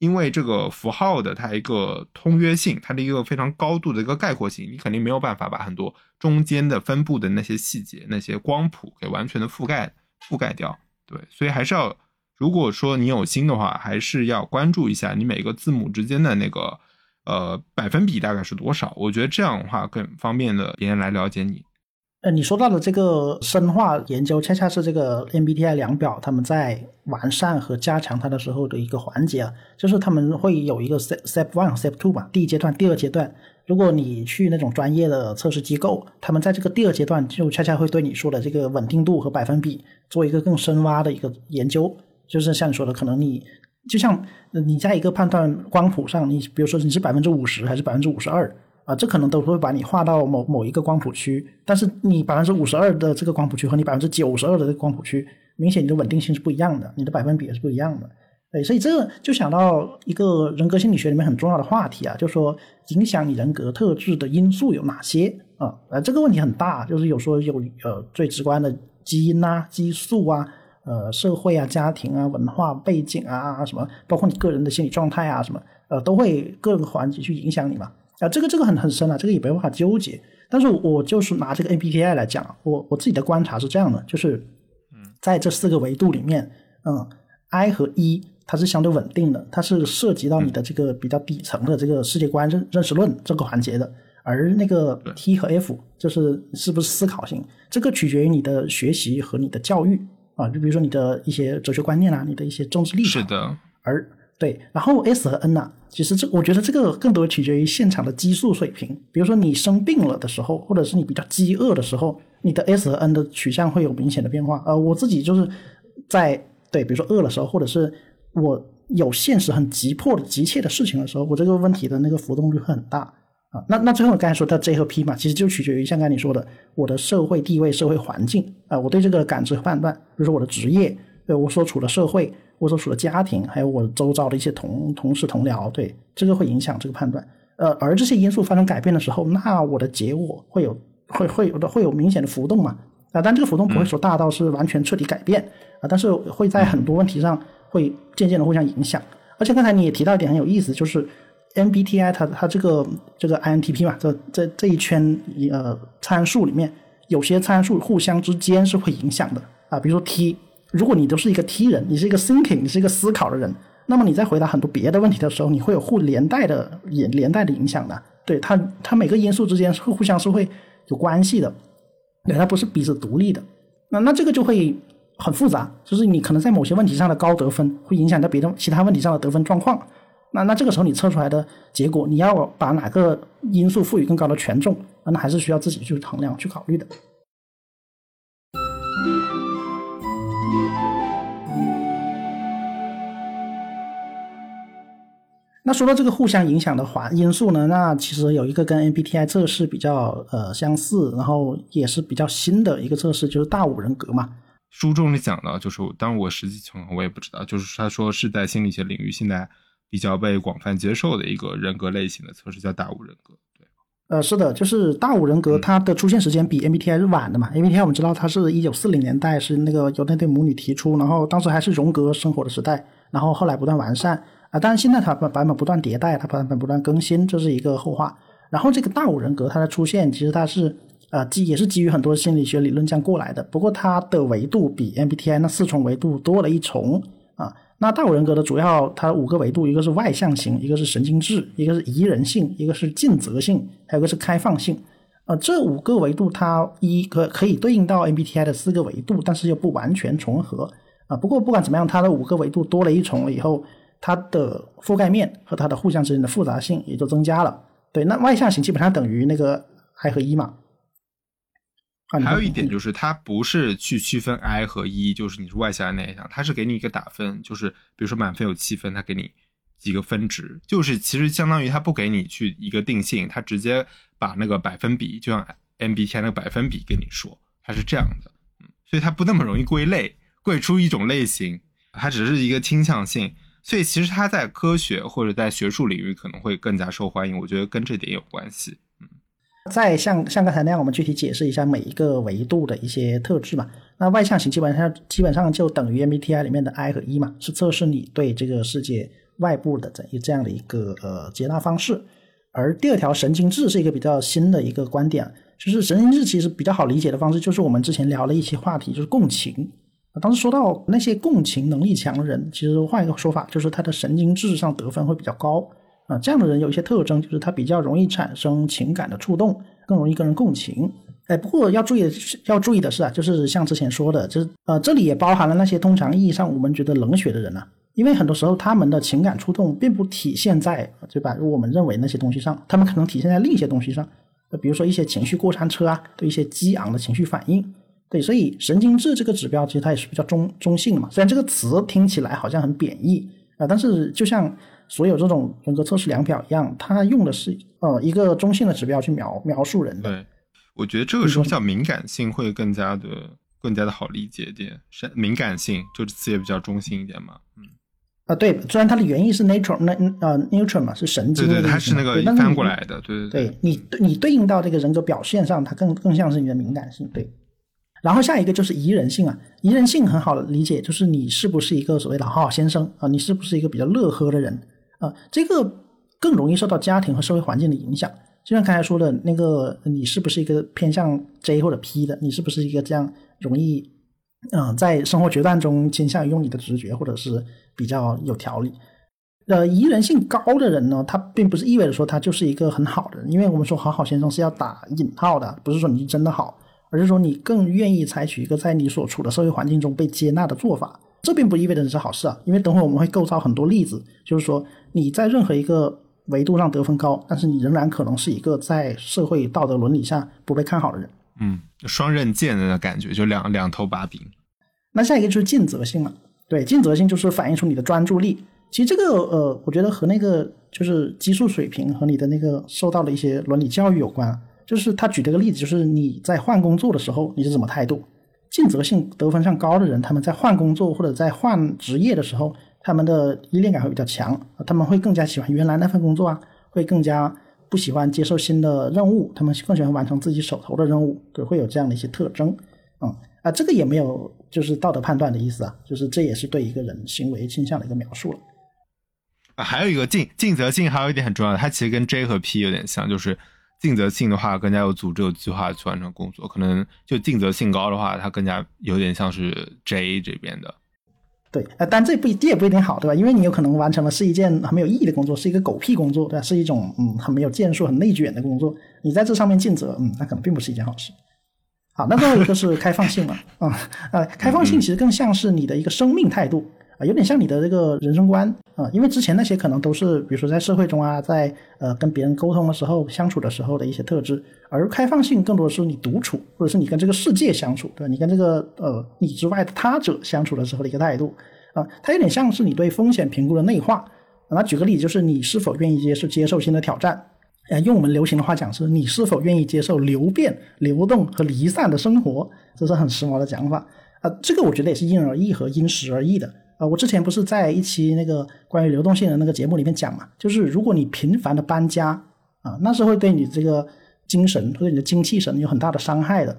因为这个符号的它一个通约性，它的一个非常高度的一个概括性，你肯定没有办法把很多中间的分布的那些细节、那些光谱给完全的覆盖覆盖掉，对，所以还是要，如果说你有心的话，还是要关注一下你每个字母之间的那个。呃，百分比大概是多少？我觉得这样的话更方便的别人来了解你。呃，你说到的这个深化研究，恰恰是这个 MBTI 量表他们在完善和加强它的时候的一个环节啊，就是他们会有一个 step step one step two 嘛，第一阶段、第二阶段。如果你去那种专业的测试机构，他们在这个第二阶段就恰恰会对你说的这个稳定度和百分比做一个更深挖的一个研究，就是像你说的，可能你。就像你在一个判断光谱上，你比如说你是百分之五十还是百分之五十二啊，这可能都会把你划到某某一个光谱区。但是你百分之五十二的这个光谱区和你百分之九十二的这个光谱区，明显你的稳定性是不一样的，你的百分比也是不一样的。哎，所以这就想到一个人格心理学里面很重要的话题啊，就是说影响你人格特质的因素有哪些啊？呃，这个问题很大，就是有说有呃最直观的基因啊、激素啊。呃，社会啊、家庭啊、文化背景啊，什么，包括你个人的心理状态啊，什么，呃，都会各个环节去影响你嘛。啊，这个这个很很深啊，这个也没办法纠结。但是我就是拿这个 MBTI 来讲，我我自己的观察是这样的，就是，在这四个维度里面，嗯，I 和 E 它是相对稳定的，它是涉及到你的这个比较底层的这个世界观认认识论这个环节的，而那个 T 和 F 就是是不是思考性，这个取决于你的学习和你的教育。啊，就比如说你的一些哲学观念啊，你的一些政治立场。是的。而对，然后 S 和 N 呢，其实这我觉得这个更多取决于现场的激素水平。比如说你生病了的时候，或者是你比较饥饿的时候，你的 S 和 N 的取向会有明显的变化。呃，我自己就是在对，比如说饿的时候，或者是我有现实很急迫的急切的事情的时候，我这个问题的那个浮动率会很大。啊，那那最后刚才说到 J 和 P 嘛，其实就取决于像刚才你说的，我的社会地位、社会环境啊，我对这个感知判断，比如说我的职业，对我所处的社会，我所处的家庭，还有我周遭的一些同同事同僚，对这个会影响这个判断。呃，而这些因素发生改变的时候，那我的结果会有会会有的会有明显的浮动嘛？啊，但这个浮动不会说大到是完全彻底改变啊，但是会在很多问题上会渐渐的互相影响。而且刚才你也提到一点很有意思，就是。MBTI 它它这个这个 INTP 嘛，这这这一圈呃参数里面，有些参数互相之间是会影响的啊。比如说 T，如果你都是一个 T 人，你是一个 thinking，你是一个思考的人，那么你在回答很多别的问题的时候，你会有互连带的连连带的影响的。对它它每个因素之间是互相是会有关系的，对它不是彼此独立的。那那这个就会很复杂，就是你可能在某些问题上的高得分，会影响到别的其他问题上的得分状况。那那这个时候你测出来的结果，你要把哪个因素赋予更高的权重，那还是需要自己去衡量、去考虑的。那说到这个互相影响的环因素呢，那其实有一个跟 MBTI 测试比较呃相似，然后也是比较新的一个测试，就是大五人格嘛。书中里讲的，就是当然我实际情况我也不知道，就是他说是在心理学领域现在。比较被广泛接受的一个人格类型的测试，叫大五人格。对，呃，是的，就是大五人格，它的出现时间比 MBTI 是晚的嘛。MBTI 我们知道它是一九四零年代是那个由那对母女提出，然后当时还是荣格生活的时代，然后后来不断完善啊，当然现在它版版本不断迭代，它版本不断更新，这是一个后话。然后这个大五人格它的出现，其实它是呃基也是基于很多心理学理论这样过来的，不过它的维度比 MBTI 那四重维度多了一重啊。那大五人格的主要它五个维度，一个是外向型，一个是神经质，一个是宜人性，一个是尽责性，还有个是开放性。呃，这五个维度它一可可以对应到 MBTI 的四个维度，但是又不完全重合啊。不过不管怎么样，它的五个维度多了一重了以后，它的覆盖面和它的互相之间的复杂性也就增加了。对，那外向型基本上等于那个 I 和 E 嘛。还有一点就是，它不是去区分 I 和 E，就是你是外向还是内向，它是给你一个打分，就是比如说满分有七分，它给你几个分值，就是其实相当于它不给你去一个定性，它直接把那个百分比，就像 MBTI 那个百分比跟你说，它是这样的，嗯，所以它不那么容易归类，归出一种类型，它只是一个倾向性。所以其实它在科学或者在学术领域可能会更加受欢迎，我觉得跟这点有关系。嗯，再像像刚才那样，我们具体解释一下每一个维度的一些特质嘛。那外向型基本上基本上就等于 MBTI 里面的 I 和 E 嘛，是测试你对这个世界外部的这这样的一个呃接纳方式。而第二条神经质是一个比较新的一个观点，就是神经质其实比较好理解的方式，就是我们之前聊了一些话题，就是共情。当时说到那些共情能力强的人，其实换一个说法，就是他的神经质上得分会比较高啊。这样的人有一些特征，就是他比较容易产生情感的触动，更容易跟人共情。哎，不过要注意的要注意的是啊，就是像之前说的，就是呃，这里也包含了那些通常意义上我们觉得冷血的人啊，因为很多时候他们的情感触动并不体现在对吧？我们认为那些东西上，他们可能体现在另一些东西上，比如说一些情绪过山车啊，对一些激昂的情绪反应。对，所以神经质这个指标其实它也是比较中中性的嘛。虽然这个词听起来好像很贬义啊，但是就像所有这种人格测试量表一样，它用的是呃一个中性的指标去描描述人的。对，我觉得这个时候叫敏感性会更加的更加的好理解一点。是敏感性，这个词也比较中性一点嘛。嗯。啊，对，虽然它的原意是 nature，那呃 neutral 嘛，是神经。对对，它是那个翻过来的。对对对。你你对应到这个人格表现上，它更更像是你的敏感性。对。然后下一个就是宜人性啊，宜人性很好的理解，就是你是不是一个所谓的好好先生啊，你是不是一个比较乐呵的人啊？这个更容易受到家庭和社会环境的影响。就像刚才说的那个，你是不是一个偏向 J 或者 P 的？你是不是一个这样容易嗯，在生活决断中倾向于用你的直觉，或者是比较有条理？呃，宜人性高的人呢，他并不是意味着说他就是一个很好的人，因为我们说好好先生是要打引号的，不是说你是真的好。而是说，你更愿意采取一个在你所处的社会环境中被接纳的做法，这并不意味着你是好事啊。因为等会我们会构造很多例子，就是说你在任何一个维度上得分高，但是你仍然可能是一个在社会道德伦理下不被看好的人。嗯，双刃剑的感觉，就两两头把柄。那下一个就是尽责性了。对，尽责性就是反映出你的专注力。其实这个呃，我觉得和那个就是激素水平和你的那个受到的一些伦理教育有关。就是他举这个例子，就是你在换工作的时候你是什么态度？尽责性得分上高的人，他们在换工作或者在换职业的时候，他们的依恋感会比较强，他们会更加喜欢原来那份工作啊，会更加不喜欢接受新的任务，他们更喜欢完成自己手头的任务，对，会有这样的一些特征。嗯啊，这个也没有就是道德判断的意思啊，就是这也是对一个人行为倾向的一个描述了。啊，还有一个尽尽责性，还有一点很重要的，它其实跟 J 和 P 有点像，就是。尽责性的话，更加有组织、有计划去完成工作。可能就尽责性高的话，它更加有点像是 J 这边的。对，呃，但这不这也不一定好，对吧？因为你有可能完成的是一件很没有意义的工作，是一个狗屁工作，对吧？是一种嗯很没有建树、很内卷的工作。你在这上面尽责，嗯，那可能并不是一件好事。好，那最后一个是开放性了啊，呃，开放性其实更像是你的一个生命态度。啊，有点像你的这个人生观啊，因为之前那些可能都是，比如说在社会中啊，在呃跟别人沟通的时候、相处的时候的一些特质，而开放性更多的是你独处，或者是你跟这个世界相处，对吧？你跟这个呃你之外的他者相处的时候的一个态度啊，它有点像是你对风险评估的内化。那举个例子，就是你是否愿意接受接受新的挑战？啊，用我们流行的话讲，是你是否愿意接受流变、流动和离散的生活？这是很时髦的讲法啊。这个我觉得也是因人而异和因时而异的。啊，我之前不是在一期那个关于流动性的那个节目里面讲嘛，就是如果你频繁的搬家啊，那是会对你这个精神或者你的精气神有很大的伤害的。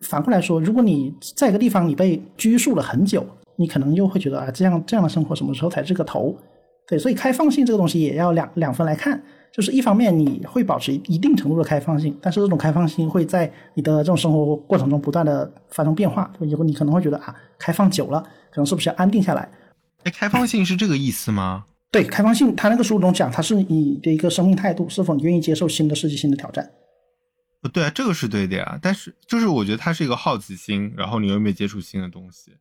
反过来说，如果你在一个地方你被拘束了很久，你可能又会觉得啊，这样这样的生活什么时候才是个头？对，所以开放性这个东西也要两两分来看，就是一方面你会保持一定程度的开放性，但是这种开放性会在你的这种生活过程中不断的发生变化，以后你可能会觉得啊，开放久了，可能是不是要安定下来？哎，开放性是这个意思吗？对，开放性，他那个书中讲，它是你的一个生命态度，是否你愿意接受新的世界、新的挑战。不对啊，这个是对的呀。但是就是我觉得它是一个好奇心，然后你又没有接触新的东西？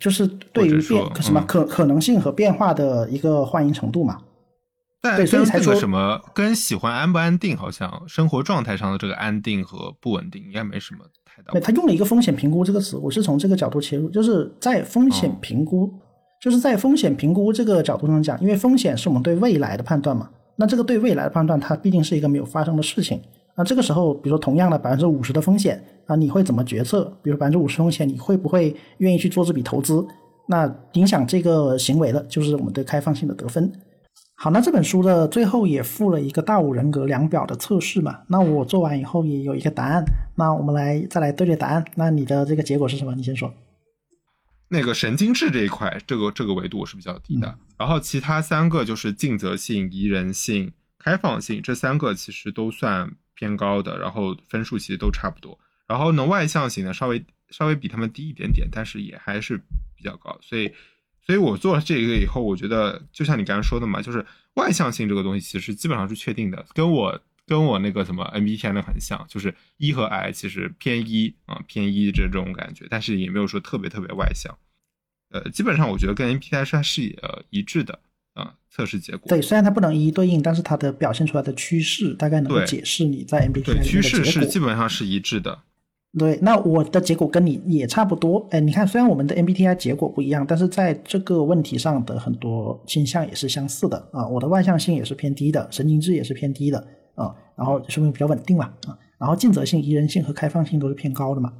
就是对于变什么可可能性和变化的一个欢迎程度嘛。但对，所以才说什么跟喜欢安不安定，好像生活状态上的这个安定和不稳定应该没什么太大。对他用了一个风险评估这个词，我是从这个角度切入，就是在风险评估，就是在风险评估这个角度上讲，因为风险是我们对未来的判断嘛，那这个对未来的判断，它毕竟是一个没有发生的事情。那这个时候，比如说同样的百分之五十的风险啊，你会怎么决策？比如百分之五十风险，你会不会愿意去做这笔投资？那影响这个行为的，就是我们对开放性的得分。好，那这本书的最后也附了一个大五人格量表的测试嘛？那我做完以后也有一个答案，那我们来再来对对答案。那你的这个结果是什么？你先说。那个神经质这一块，这个这个维度我是比较低的，然后其他三个就是尽责性、宜人性、开放性，这三个其实都算偏高的，然后分数其实都差不多。然后呢，外向型呢稍微稍微比他们低一点点，但是也还是比较高。所以，所以我做了这个以后，我觉得就像你刚刚说的嘛，就是外向性这个东西其实基本上是确定的，跟我跟我那个什么 MBTI 的很像，就是 E 和 I 其实偏一啊偏一这种感觉，但是也没有说特别特别外向。呃，基本上我觉得跟 MBTI 是是呃一致的啊，测试结果。对，虽然它不能一一对应，但是它的表现出来的趋势大概能够解释你在 MBTI 里对，趋势是基本上是一致的。对，那我的结果跟你也差不多。哎，你看，虽然我们的 MBTI 结果不一样，但是在这个问题上的很多倾向也是相似的啊。我的外向性也是偏低的，神经质也是偏低的啊，然后说明比较稳定嘛啊。然后尽责性、宜人性和开放性都是偏高的嘛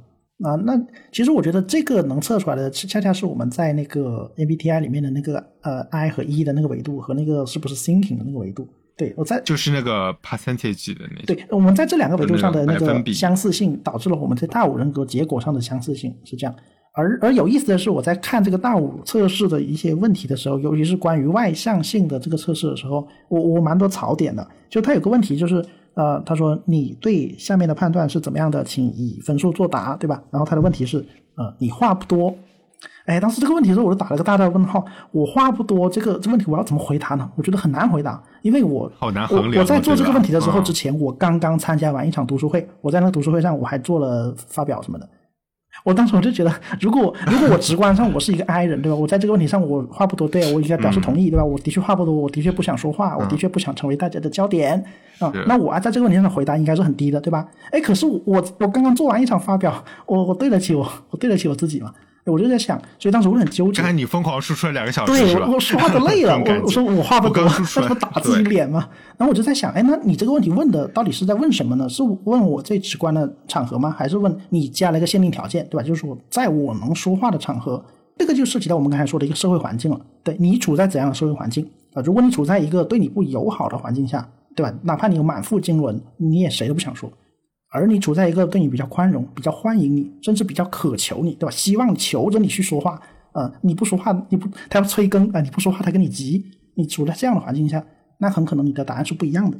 啊。那其实我觉得这个能测出来的，恰恰是我们在那个 MBTI 里面的那个呃 I 和 E 的那个维度和那个是不是 thinking 的那个维度。对我在就是那个 percentage 的那。对，我们在这两个维度上的那个相似性，导致了我们在大五人格结果上的相似性是这样。而而有意思的是，我在看这个大五测试的一些问题的时候，尤其是关于外向性的这个测试的时候，我我蛮多槽点的。就他有个问题就是，呃，他说你对下面的判断是怎么样的，请以分数作答，对吧？然后他的问题是，呃，你话不多。哎，当时这个问题的时候，我就打了个大大的问号。我话不多，这个这个问题我要怎么回答呢？我觉得很难回答，因为我好难我衡量我在做这个问题的时候之前，我刚刚参加完一场读书会，我在那个读书会上我还做了发表什么的。我当时我就觉得，如果如果我直观上我是一个 I 人，对吧？我在这个问题上我话不多，对我应该表示同意，对吧？我的确话不多，我的确不想说话，我的确不想成为大家的焦点啊是。那我啊在这个问题上的回答应该是很低的，对吧？哎，可是我我我刚刚做完一场发表，我我对得起我我对得起我自己吗？我就在想，所以当时我很纠结刚。才你疯狂输出了两个小时，对？我我说话都累了，我我说我话不多，我那不打自己脸吗？然后我就在想，哎，那你这个问题问的到底是在问什么呢？是问我最直观的场合吗？还是问你加了一个限定条件，对吧？就是说，在我能说话的场合，这个就涉及到我们刚才说的一个社会环境了。对你处在怎样的社会环境啊？如果你处在一个对你不友好的环境下，对吧？哪怕你有满腹经纶，你也谁都不想说。而你处在一个对你比较宽容、比较欢迎你，甚至比较渴求你，对吧？希望求着你去说话，呃，你不说话，你不他要催更啊、你不说话他跟你急。你处在这样的环境下，那很可能你的答案是不一样的。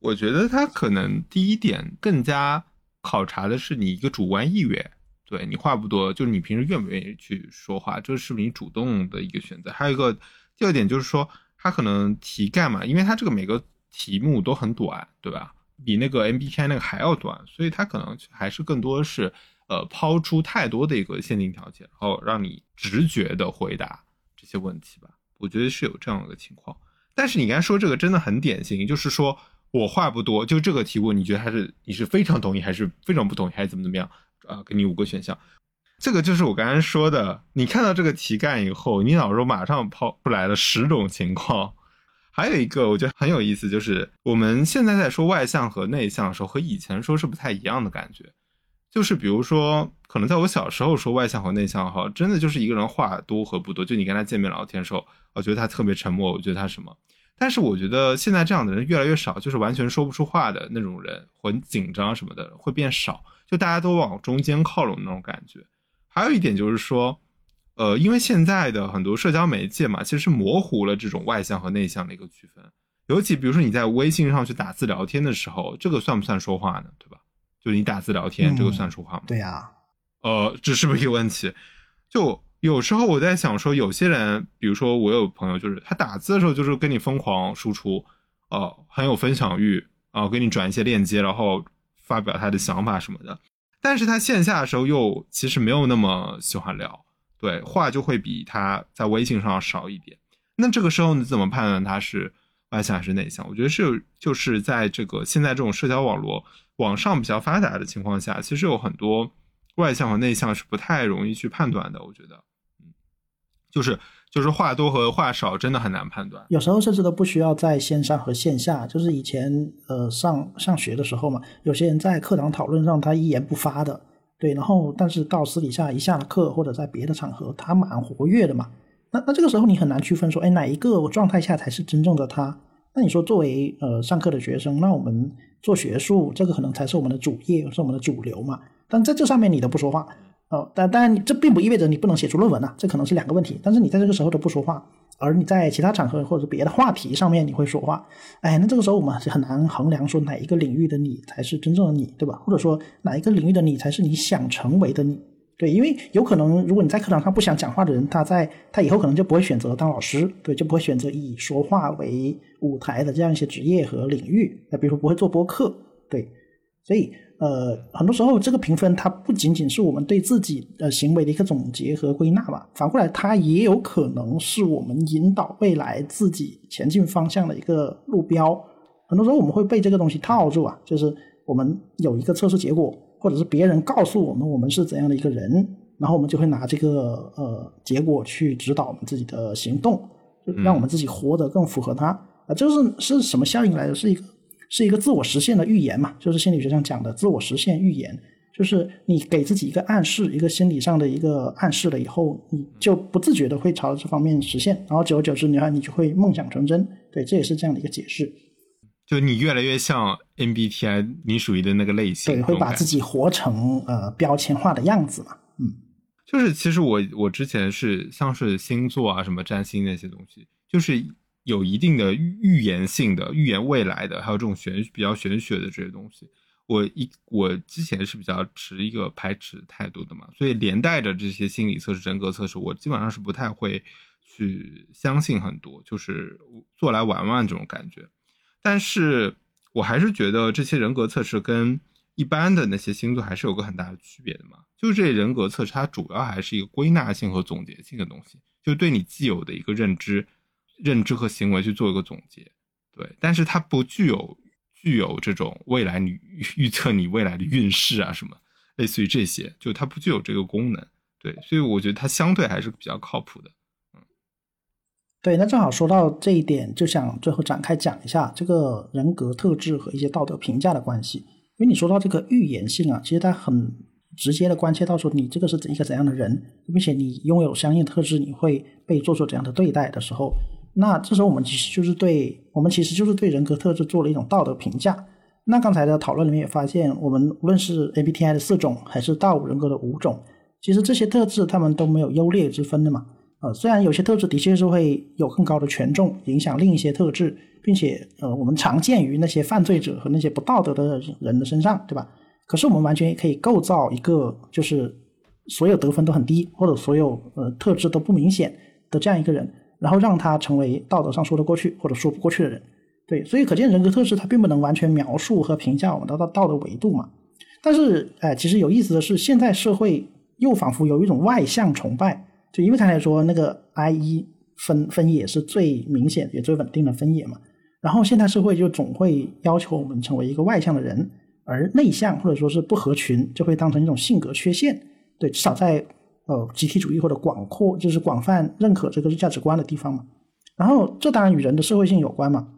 我觉得他可能第一点更加考察的是你一个主观意愿，对你话不多，就是你平时愿不愿意去说话，这是不是你主动的一个选择。还有一个第二点就是说，他可能题干嘛，因为他这个每个题目都很短，对吧？比那个 MBTI 那个还要短，所以它可能还是更多是呃抛出太多的一个限定条件，然后让你直觉的回答这些问题吧。我觉得是有这样的情况。但是你刚才说这个真的很典型，就是说我话不多，就这个题目，你觉得还是你是非常同意，还是非常不同意，还是怎么怎么样？啊，给你五个选项，这个就是我刚才说的，你看到这个题干以后，你脑中马上抛出来了十种情况。还有一个我觉得很有意思，就是我们现在在说外向和内向的时候，和以前说是不太一样的感觉。就是比如说，可能在我小时候说外向和内向哈，真的就是一个人话多和不多。就你跟他见面聊天的时候，我觉得他特别沉默，我觉得他什么。但是我觉得现在这样的人越来越少，就是完全说不出话的那种人，很紧张什么的会变少，就大家都往中间靠拢那种感觉。还有一点就是说，呃，因为现在的很多社交媒介嘛，其实是模糊了这种外向和内向的一个区分。尤其比如说你在微信上去打字聊天的时候，这个算不算说话呢？对吧？就你打字聊天，这个算说话吗？对呀。呃，这是不是一个问题？就有时候我在想说，有些人，比如说我有朋友，就是他打字的时候就是跟你疯狂输出，哦，很有分享欲啊，给你转一些链接，然后发表他的想法什么的。但是他线下的时候又其实没有那么喜欢聊，对话就会比他在微信上少一点。那这个时候你怎么判断他是外向还是内向？我觉得是就是在这个现在这种社交网络网上比较发达的情况下，其实有很多外向和内向是不太容易去判断的。我觉得。嗯就是就是话多和话少真的很难判断，有时候甚至都不需要在线上和线下。就是以前呃上上学的时候嘛，有些人在课堂讨论上他一言不发的，对，然后但是到私底下一下课或者在别的场合他蛮活跃的嘛。那那这个时候你很难区分说，哎哪一个状态下才是真正的他？那你说作为呃上课的学生，那我们做学术这个可能才是我们的主业，是我们的主流嘛？但在这上面你都不说话。哦，但当然，这并不意味着你不能写出论文呐，这可能是两个问题。但是你在这个时候都不说话，而你在其他场合或者别的话题上面你会说话，哎，那这个时候我们是很难衡量说哪一个领域的你才是真正的你，对吧？或者说哪一个领域的你才是你想成为的你？对，因为有可能如果你在课堂上不想讲话的人，他在他以后可能就不会选择当老师，对，就不会选择以说话为舞台的这样一些职业和领域。那比如说不会做播客，对，所以。呃，很多时候这个评分它不仅仅是我们对自己的行为的一个总结和归纳吧，反过来它也有可能是我们引导未来自己前进方向的一个路标。很多时候我们会被这个东西套住啊，就是我们有一个测试结果，或者是别人告诉我们我们是怎样的一个人，然后我们就会拿这个呃结果去指导我们自己的行动，让我们自己活得更符合它啊，这是是什么效应来的？是一个。是一个自我实现的预言嘛，就是心理学上讲的自我实现预言，就是你给自己一个暗示，一个心理上的一个暗示了以后，你就不自觉的会朝这方面实现，然后久而久之，你看你就会梦想成真。对，这也是这样的一个解释。就你越来越像 MBTI，你属于的那个类型，对，会把自己活成呃标签化的样子嘛。嗯，就是其实我我之前是像是星座啊什么占星那些东西，就是。有一定的预言性的、预言未来的，还有这种玄比较玄学的这些东西，我一我之前是比较持一个排斥态度的嘛，所以连带着这些心理测试、人格测试，我基本上是不太会去相信很多，就是做来玩玩这种感觉。但是我还是觉得这些人格测试跟一般的那些星座还是有个很大的区别的嘛，就是这人格测试它主要还是一个归纳性和总结性的东西，就对你既有的一个认知。认知和行为去做一个总结，对，但是它不具有具有这种未来你 预测你未来的运势啊什么，类似于这些，就它不具有这个功能，对，所以我觉得它相对还是比较靠谱的，嗯，对，那正好说到这一点，就想最后展开讲一下这个人格特质和一些道德评价的关系，因为你说到这个预言性啊，其实它很直接的关切到说你这个是一个怎样的人，并且你拥有相应特质，你会被做出怎样的对待的时候。那这时候我们其实就是对我们其实就是对人格特质做了一种道德评价。那刚才的讨论里面也发现，我们无论是 MBTI 的四种，还是大五人格的五种，其实这些特质他们都没有优劣之分的嘛。呃，虽然有些特质的确是会有更高的权重，影响另一些特质，并且呃，我们常见于那些犯罪者和那些不道德的人的身上，对吧？可是我们完全可以构造一个就是所有得分都很低，或者所有呃特质都不明显的这样一个人。然后让他成为道德上说得过去或者说不过去的人，对，所以可见人格特质它并不能完全描述和评价我们的道道德维度嘛。但是，哎，其实有意思的是，现在社会又仿佛有一种外向崇拜，就因为他来说，那个 I 一分分野是最明显也最稳定的分野嘛。然后现代社会就总会要求我们成为一个外向的人，而内向或者说是不合群就会当成一种性格缺陷。对，至少在。呃，集体主义或者广阔就是广泛认可这个价值观的地方嘛。然后这当然与人的社会性有关嘛。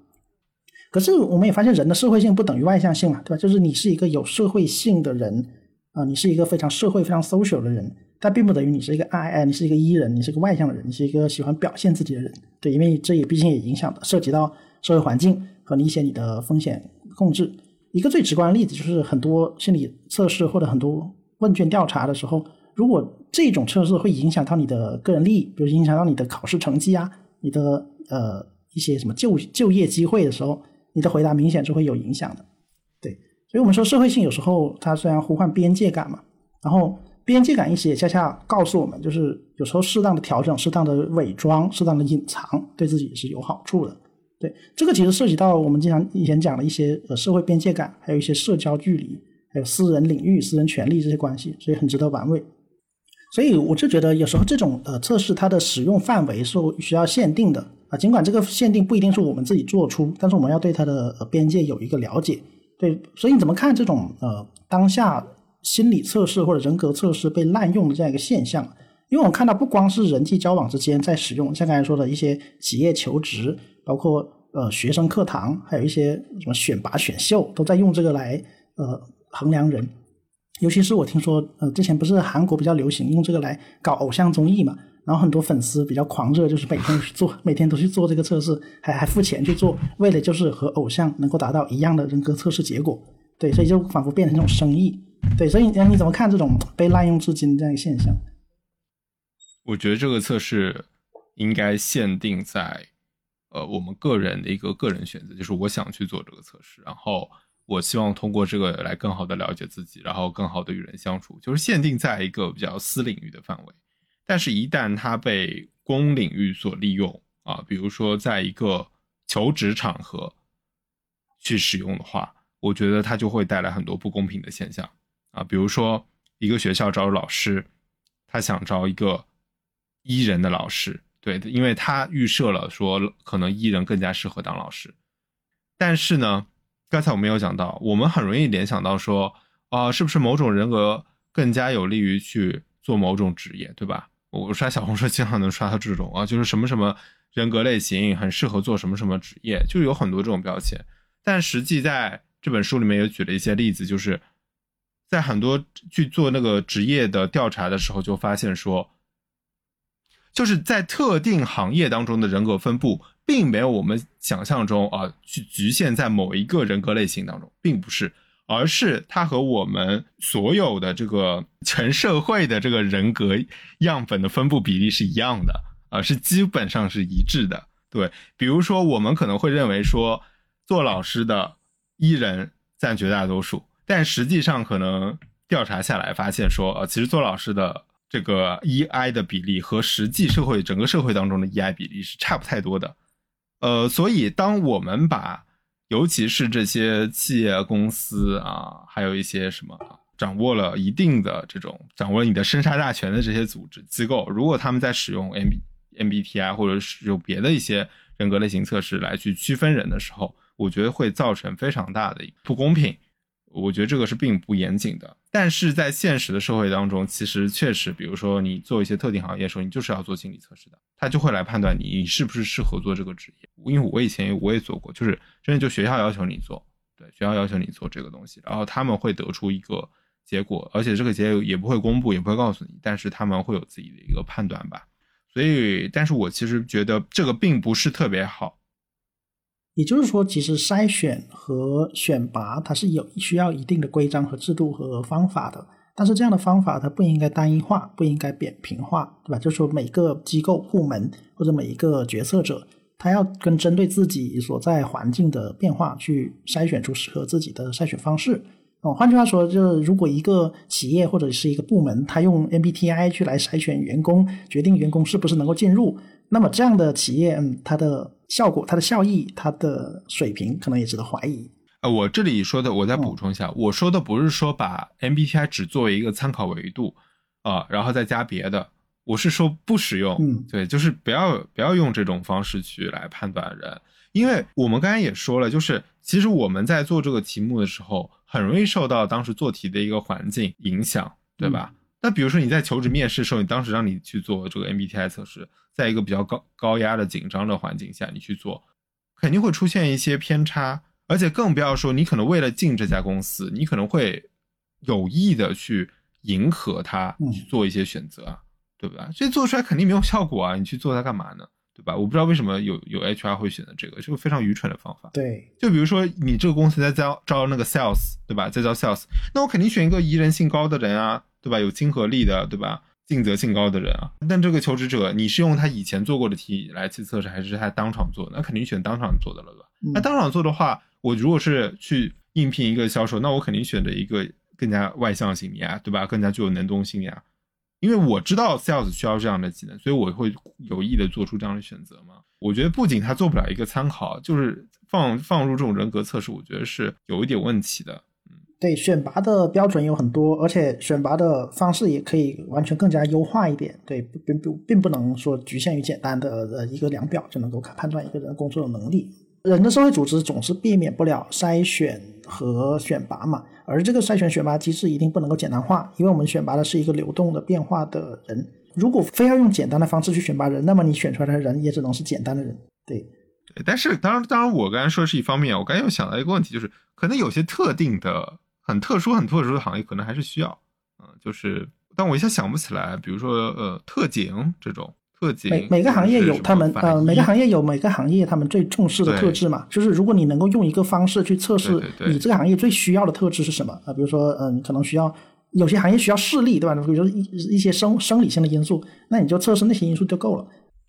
可是我们也发现，人的社会性不等于外向性嘛，对吧？就是你是一个有社会性的人，啊，你是一个非常社会、非常 social 的人，但并不等于你是一个 I I，你是一个 E 人，你是一个外向的人，你是一个喜欢表现自己的人。对，因为这也毕竟也影响的涉及到社会环境和你一些你的风险控制。一个最直观的例子就是很多心理测试或者很多问卷调查的时候，如果这种测试会影响到你的个人利益，比如影响到你的考试成绩啊，你的呃一些什么就就业机会的时候，你的回答明显是会有影响的。对所以我们说社会性有时候它虽然呼唤边界感嘛，然后边界感意识也恰恰告诉我们，就是有时候适当的调整、适当的伪装、适当的隐藏，对自己是有好处的。对，这个其实涉及到我们经常以前讲的一些呃社会边界感，还有一些社交距离，还有私人领域、私人权利这些关系，所以很值得玩味。所以我就觉得有时候这种呃测试它的使用范围是需要限定的啊，尽管这个限定不一定是我们自己做出，但是我们要对它的边界有一个了解。对，所以你怎么看这种呃当下心理测试或者人格测试被滥用的这样一个现象？因为我们看到不光是人际交往之间在使用，像刚才说的一些企业求职，包括呃学生课堂，还有一些什么选拔选秀，都在用这个来呃衡量人。尤其是我听说，呃，之前不是韩国比较流行用这个来搞偶像综艺嘛？然后很多粉丝比较狂热，就是每天去做，每天都去做这个测试，还还付钱去做，为了就是和偶像能够达到一样的人格测试结果。对，所以就仿佛变成一种生意。对，所以你你怎么看这种被滥用至今这样一个现象？我觉得这个测试应该限定在呃我们个人的一个个人选择，就是我想去做这个测试，然后我希望通过这个来更好的了解自己，然后更好的与人相处，就是限定在一个比较私领域的范围。但是，一旦它被公领域所利用啊，比如说在一个求职场合去使用的话，我觉得它就会带来很多不公平的现象啊。比如说，一个学校招老师，他想招一个伊人的老师，对，因为他预设了说可能伊人更加适合当老师。但是呢，刚才我们有讲到，我们很容易联想到说，啊，是不是某种人格更加有利于去做某种职业，对吧？我刷小红书经常能刷到这种啊，就是什么什么人格类型很适合做什么什么职业，就有很多这种标签。但实际在这本书里面也举了一些例子，就是在很多去做那个职业的调查的时候，就发现说，就是在特定行业当中的人格分布，并没有我们想象中啊去局限在某一个人格类型当中，并不是。而是它和我们所有的这个全社会的这个人格样本的分布比例是一样的啊，是基本上是一致的。对，比如说我们可能会认为说做老师的伊人占绝大多数，但实际上可能调查下来发现说，呃，其实做老师的这个 EI 的比例和实际社会整个社会当中的 EI 比例是差不太多的。呃，所以当我们把尤其是这些企业公司啊，还有一些什么掌握了一定的这种掌握了你的生杀大权的这些组织机构，如果他们在使用 M M B T I 或者使用别的一些人格类型测试来去区分人的时候，我觉得会造成非常大的不公平。我觉得这个是并不严谨的，但是在现实的社会当中，其实确实，比如说你做一些特定行业的时候，你就是要做心理测试的，他就会来判断你是不是适合做这个职业。因为我以前我也做过，就是真的就学校要求你做，对，学校要求你做这个东西，然后他们会得出一个结果，而且这个结果也不会公布，也不会告诉你，但是他们会有自己的一个判断吧。所以，但是我其实觉得这个并不是特别好。也就是说，其实筛选和选拔它是有需要一定的规章和制度和方法的，但是这样的方法它不应该单一化，不应该扁平化，对吧？就是说每个机构部门或者每一个决策者，他要跟针对自己所在环境的变化去筛选出适合自己的筛选方式。哦，换句话说，就是如果一个企业或者是一个部门，他用 MBTI 去来筛选员工，决定员工是不是能够进入，那么这样的企业，嗯，它的。效果、它的效益、它的水平，可能也值得怀疑。呃，我这里说的，我再补充一下，我说的不是说把 MBTI 只作为一个参考维度啊，然后再加别的。我是说不使用，嗯，对，就是不要不要用这种方式去来判断人，因为我们刚才也说了，就是其实我们在做这个题目的时候，很容易受到当时做题的一个环境影响，对吧？那比如说你在求职面试的时候，你当时让你去做这个 MBTI 测试，在一个比较高高压的紧张的环境下，你去做，肯定会出现一些偏差，而且更不要说你可能为了进这家公司，你可能会有意的去迎合他去做一些选择啊，对吧？这做出来肯定没有效果啊，你去做它干嘛呢？对吧？我不知道为什么有有 HR 会选择这个，是个非常愚蠢的方法。对，就比如说你这个公司在招招那个 sales，对吧？在招 sales，那我肯定选一个宜人性高的人啊，对吧？有亲和力的，对吧？尽责性高的人啊。但这个求职者，你是用他以前做过的题来去测试，还是他当场做？那肯定选当场做的了，对吧？那当场做的话，我如果是去应聘一个销售，那我肯定选择一个更加外向型的呀，对吧？更加具有能动性呀。因为我知道 sales 需要这样的技能，所以我会有意的做出这样的选择嘛。我觉得不仅他做不了一个参考，就是放放入这种人格测试，我觉得是有一点问题的。嗯，对，选拔的标准有很多，而且选拔的方式也可以完全更加优化一点。对，并不并不能说局限于简单的呃一个量表就能够判断一个人工作的能力。人的社会组织总是避免不了筛选和选拔嘛。而这个筛选选拔机制一定不能够简单化，因为我们选拔的是一个流动的变化的人。如果非要用简单的方式去选拔人，那么你选出来的人也只能是简单的人。对，对。但是当然，当然，我刚才说的是一方面，我刚才又想到一个问题，就是可能有些特定的、很特殊、很特殊的行业，可能还是需要，嗯，就是，但我一下想不起来，比如说呃，特警这种。特警每每个行业有他们呃，每个行业有每个行业他们最重视的特质嘛。就是如果你能够用一个方式去测试你这个行业最需要的特质是什么啊，比如说嗯，可能需要有些行业需要视力对吧？比如说一一些生生理性的因素，那你就测试那些因素就够了。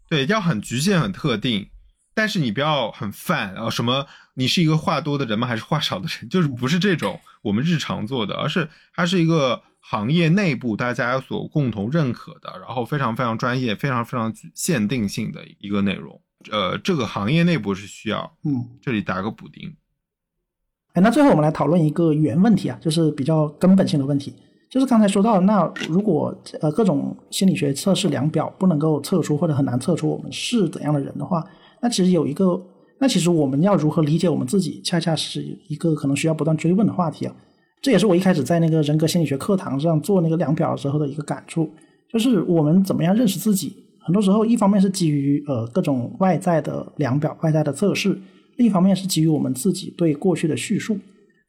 对，要很局限、很特定，但是你不要很泛啊。什么？你是一个话多的人吗？还是话少的人？就是不是这种我们日常做的，而是它是一个。行业内部大家所共同认可的，然后非常非常专业、非常非常限定性的一个内容，呃，这个行业内部是需要，嗯，这里打个补丁。哎，那最后我们来讨论一个原问题啊，就是比较根本性的问题，就是刚才说到，那如果呃各种心理学测试量表不能够测出或者很难测出我们是怎样的人的话，那其实有一个，那其实我们要如何理解我们自己，恰恰是一个可能需要不断追问的话题啊。这也是我一开始在那个人格心理学课堂上做那个量表时候的一个感触，就是我们怎么样认识自己，很多时候一方面是基于呃各种外在的量表、外在的测试，另一方面是基于我们自己对过去的叙述。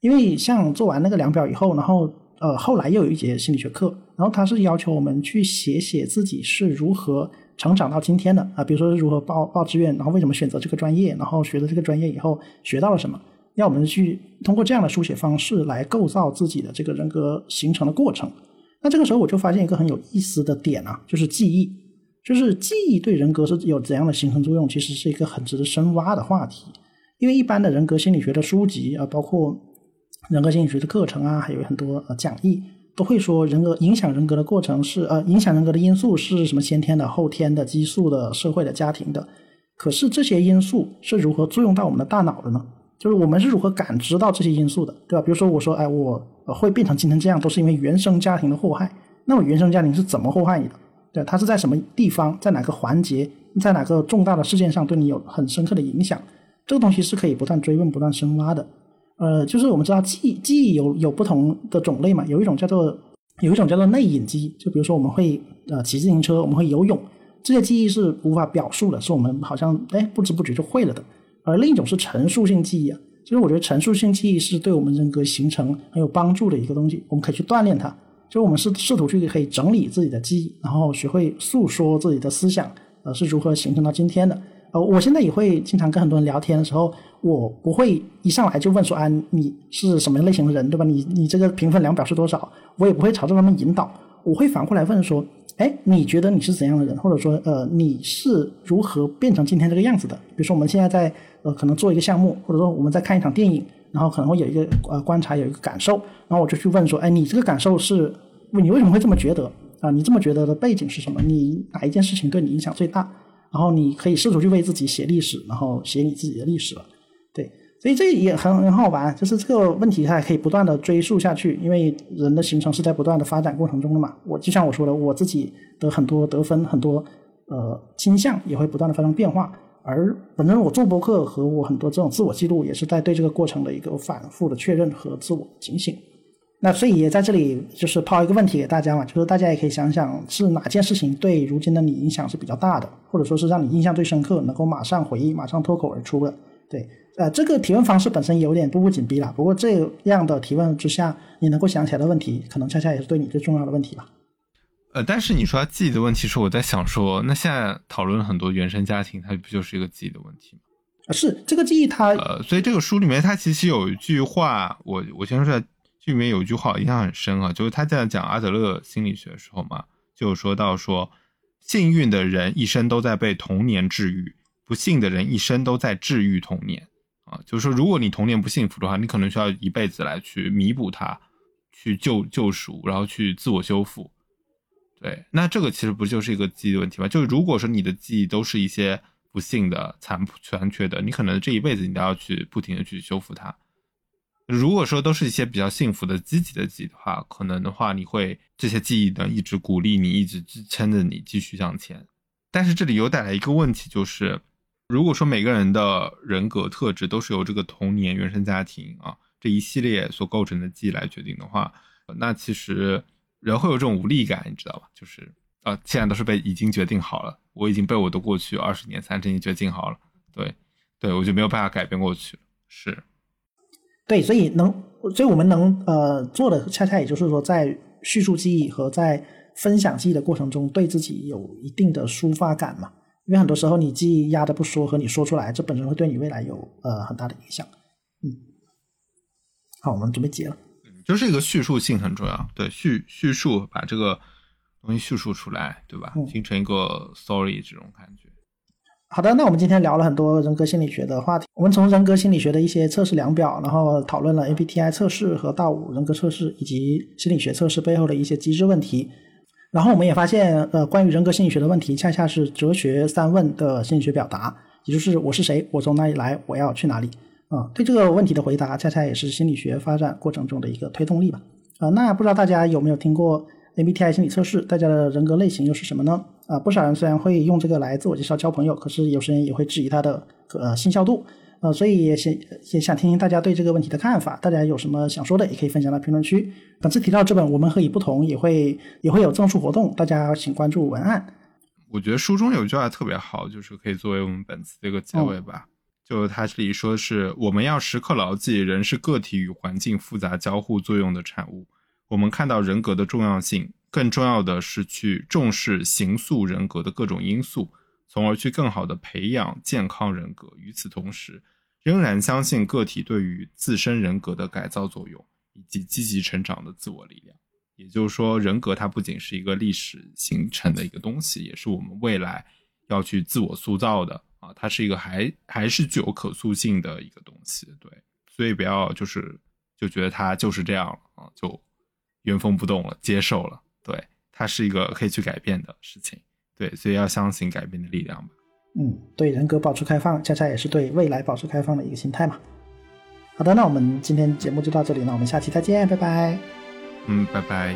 因为像做完那个量表以后，然后呃后来又有一节心理学课，然后他是要求我们去写写自己是如何成长到今天的啊，比如说如何报报志愿，然后为什么选择这个专业，然后学了这个专业以后学到了什么。要我们去通过这样的书写方式来构造自己的这个人格形成的过程。那这个时候我就发现一个很有意思的点啊，就是记忆，就是记忆对人格是有怎样的形成作用，其实是一个很值得深挖的话题。因为一般的人格心理学的书籍啊，包括人格心理学的课程啊，还有很多呃讲义，都会说人格影响人格的过程是呃影响人格的因素是什么先天的、后天的、激素的、社会的、家庭的。可是这些因素是如何作用到我们的大脑的呢？就是我们是如何感知到这些因素的，对吧？比如说我说，哎，我会变成今天这样，都是因为原生家庭的祸害。那么原生家庭是怎么祸害你的？对，它是在什么地方，在哪个环节，在哪个重大的事件上对你有很深刻的影响？这个东西是可以不断追问、不断深挖的。呃，就是我们知道记记忆有有不同的种类嘛，有一种叫做有一种叫做内隐记忆，就比如说我们会呃骑自行车，我们会游泳，这些记忆是无法表述的，是我们好像哎不知不觉就会了的。而另一种是陈述性记忆啊，其实我觉得陈述性记忆是对我们人格形成很有帮助的一个东西，我们可以去锻炼它。就是我们是试图去可以整理自己的记忆，然后学会诉说自己的思想，呃，是如何形成到今天的。呃，我现在也会经常跟很多人聊天的时候，我不会一上来就问说啊你是什么类型的人，对吧？你你这个评分量表是多少？我也不会朝着他们引导，我会反过来问说。哎，你觉得你是怎样的人？或者说，呃，你是如何变成今天这个样子的？比如说，我们现在在呃，可能做一个项目，或者说我们在看一场电影，然后可能会有一个呃观察，有一个感受，然后我就去问说，哎，你这个感受是，你为什么会这么觉得？啊，你这么觉得的背景是什么？你哪一件事情对你影响最大？然后你可以试图去为自己写历史，然后写你自己的历史了，所以这也很很好玩，就是这个问题它可以不断的追溯下去，因为人的形成是在不断的发展过程中的嘛。我就像我说的，我自己的很多得分、很多呃倾向也会不断的发生变化。而本身我做博客和我很多这种自我记录，也是在对这个过程的一个反复的确认和自我警醒。那所以也在这里就是抛一个问题给大家嘛，就是大家也可以想想，是哪件事情对如今的你影响是比较大的，或者说是让你印象最深刻，能够马上回忆、马上脱口而出的。对，呃，这个提问方式本身有点步步紧逼了。不过这样的提问之下，你能够想起来的问题，可能恰恰也是对你最重要的问题吧。呃，但是你说他记忆的问题，是我在想说，那现在讨论很多原生家庭，它不就是一个记忆的问题吗？啊是这个记忆，它呃，所以这个书里面它其实有一句话，我我先说出来，这里面有一句话印象很深啊，就是他在讲阿德勒心理学的时候嘛，就说到说，幸运的人一生都在被童年治愈，不幸的人一生都在治愈童年啊，就是说，如果你童年不幸福的话，你可能需要一辈子来去弥补它，去救救赎，然后去自我修复。对，那这个其实不就是一个记忆的问题吗？就是如果说你的记忆都是一些。不幸的、残残缺的，你可能这一辈子你都要去不停的去修复它。如果说都是一些比较幸福的、积极的记忆的话，可能的话你会这些记忆呢一直鼓励你，一直支撑着你继续向前。但是这里有带来一个问题，就是如果说每个人的人格特质都是由这个童年、原生家庭啊这一系列所构成的记忆来决定的话，那其实人会有这种无力感，你知道吧？就是。啊，现在都是被已经决定好了，我已经被我的过去二十年、三十年决定好了。对，对我就没有办法改变过去是，对，所以能，所以我们能呃做的，恰恰也就是说，在叙述记忆和在分享记忆的过程中，对自己有一定的抒发感嘛。因为很多时候你记忆压着不说，和你说出来，这本身会对你未来有呃很大的影响。嗯，好，我们准备结了。就是一个叙述性很重要，对，叙叙述把这个。东西叙述出来，对吧？形成一个 story 这种感觉。好的，那我们今天聊了很多人格心理学的话题。我们从人格心理学的一些测试量表，然后讨论了 MBTI 测试和大五人格测试以及心理学测试背后的一些机制问题。然后我们也发现，呃，关于人格心理学的问题，恰恰是哲学三问的心理学表达，也就是我是谁，我从哪里来，我要去哪里。啊，对这个问题的回答，恰恰也是心理学发展过程中的一个推动力吧。啊，那不知道大家有没有听过？MBTI 心理测试，大家的人格类型又是什么呢？啊，不少人虽然会用这个来自我介绍交朋友，可是有些人也会质疑它的呃信效度。呃，所以也想也想听听大家对这个问题的看法。大家有什么想说的，也可以分享到评论区。本次提到这本《我们何以不同》，也会也会有赠书活动，大家请关注文案。我觉得书中有一句话特别好，就是可以作为我们本次这个结尾吧。就他这里说是我们要时刻牢记，人是个体与环境复杂交互作用的产物。我们看到人格的重要性，更重要的是去重视形塑人格的各种因素，从而去更好的培养健康人格。与此同时，仍然相信个体对于自身人格的改造作用以及积极成长的自我力量。也就是说，人格它不仅是一个历史形成的一个东西，也是我们未来要去自我塑造的啊！它是一个还还是具有可塑性的一个东西。对，所以不要就是就觉得它就是这样了啊，就。原封不动了，接受了，对，它是一个可以去改变的事情，对，所以要相信改变的力量吧。嗯，对，人格保持开放，恰恰也是对未来保持开放的一个心态嘛。好的，那我们今天节目就到这里，那我们下期再见，拜拜。嗯，拜拜。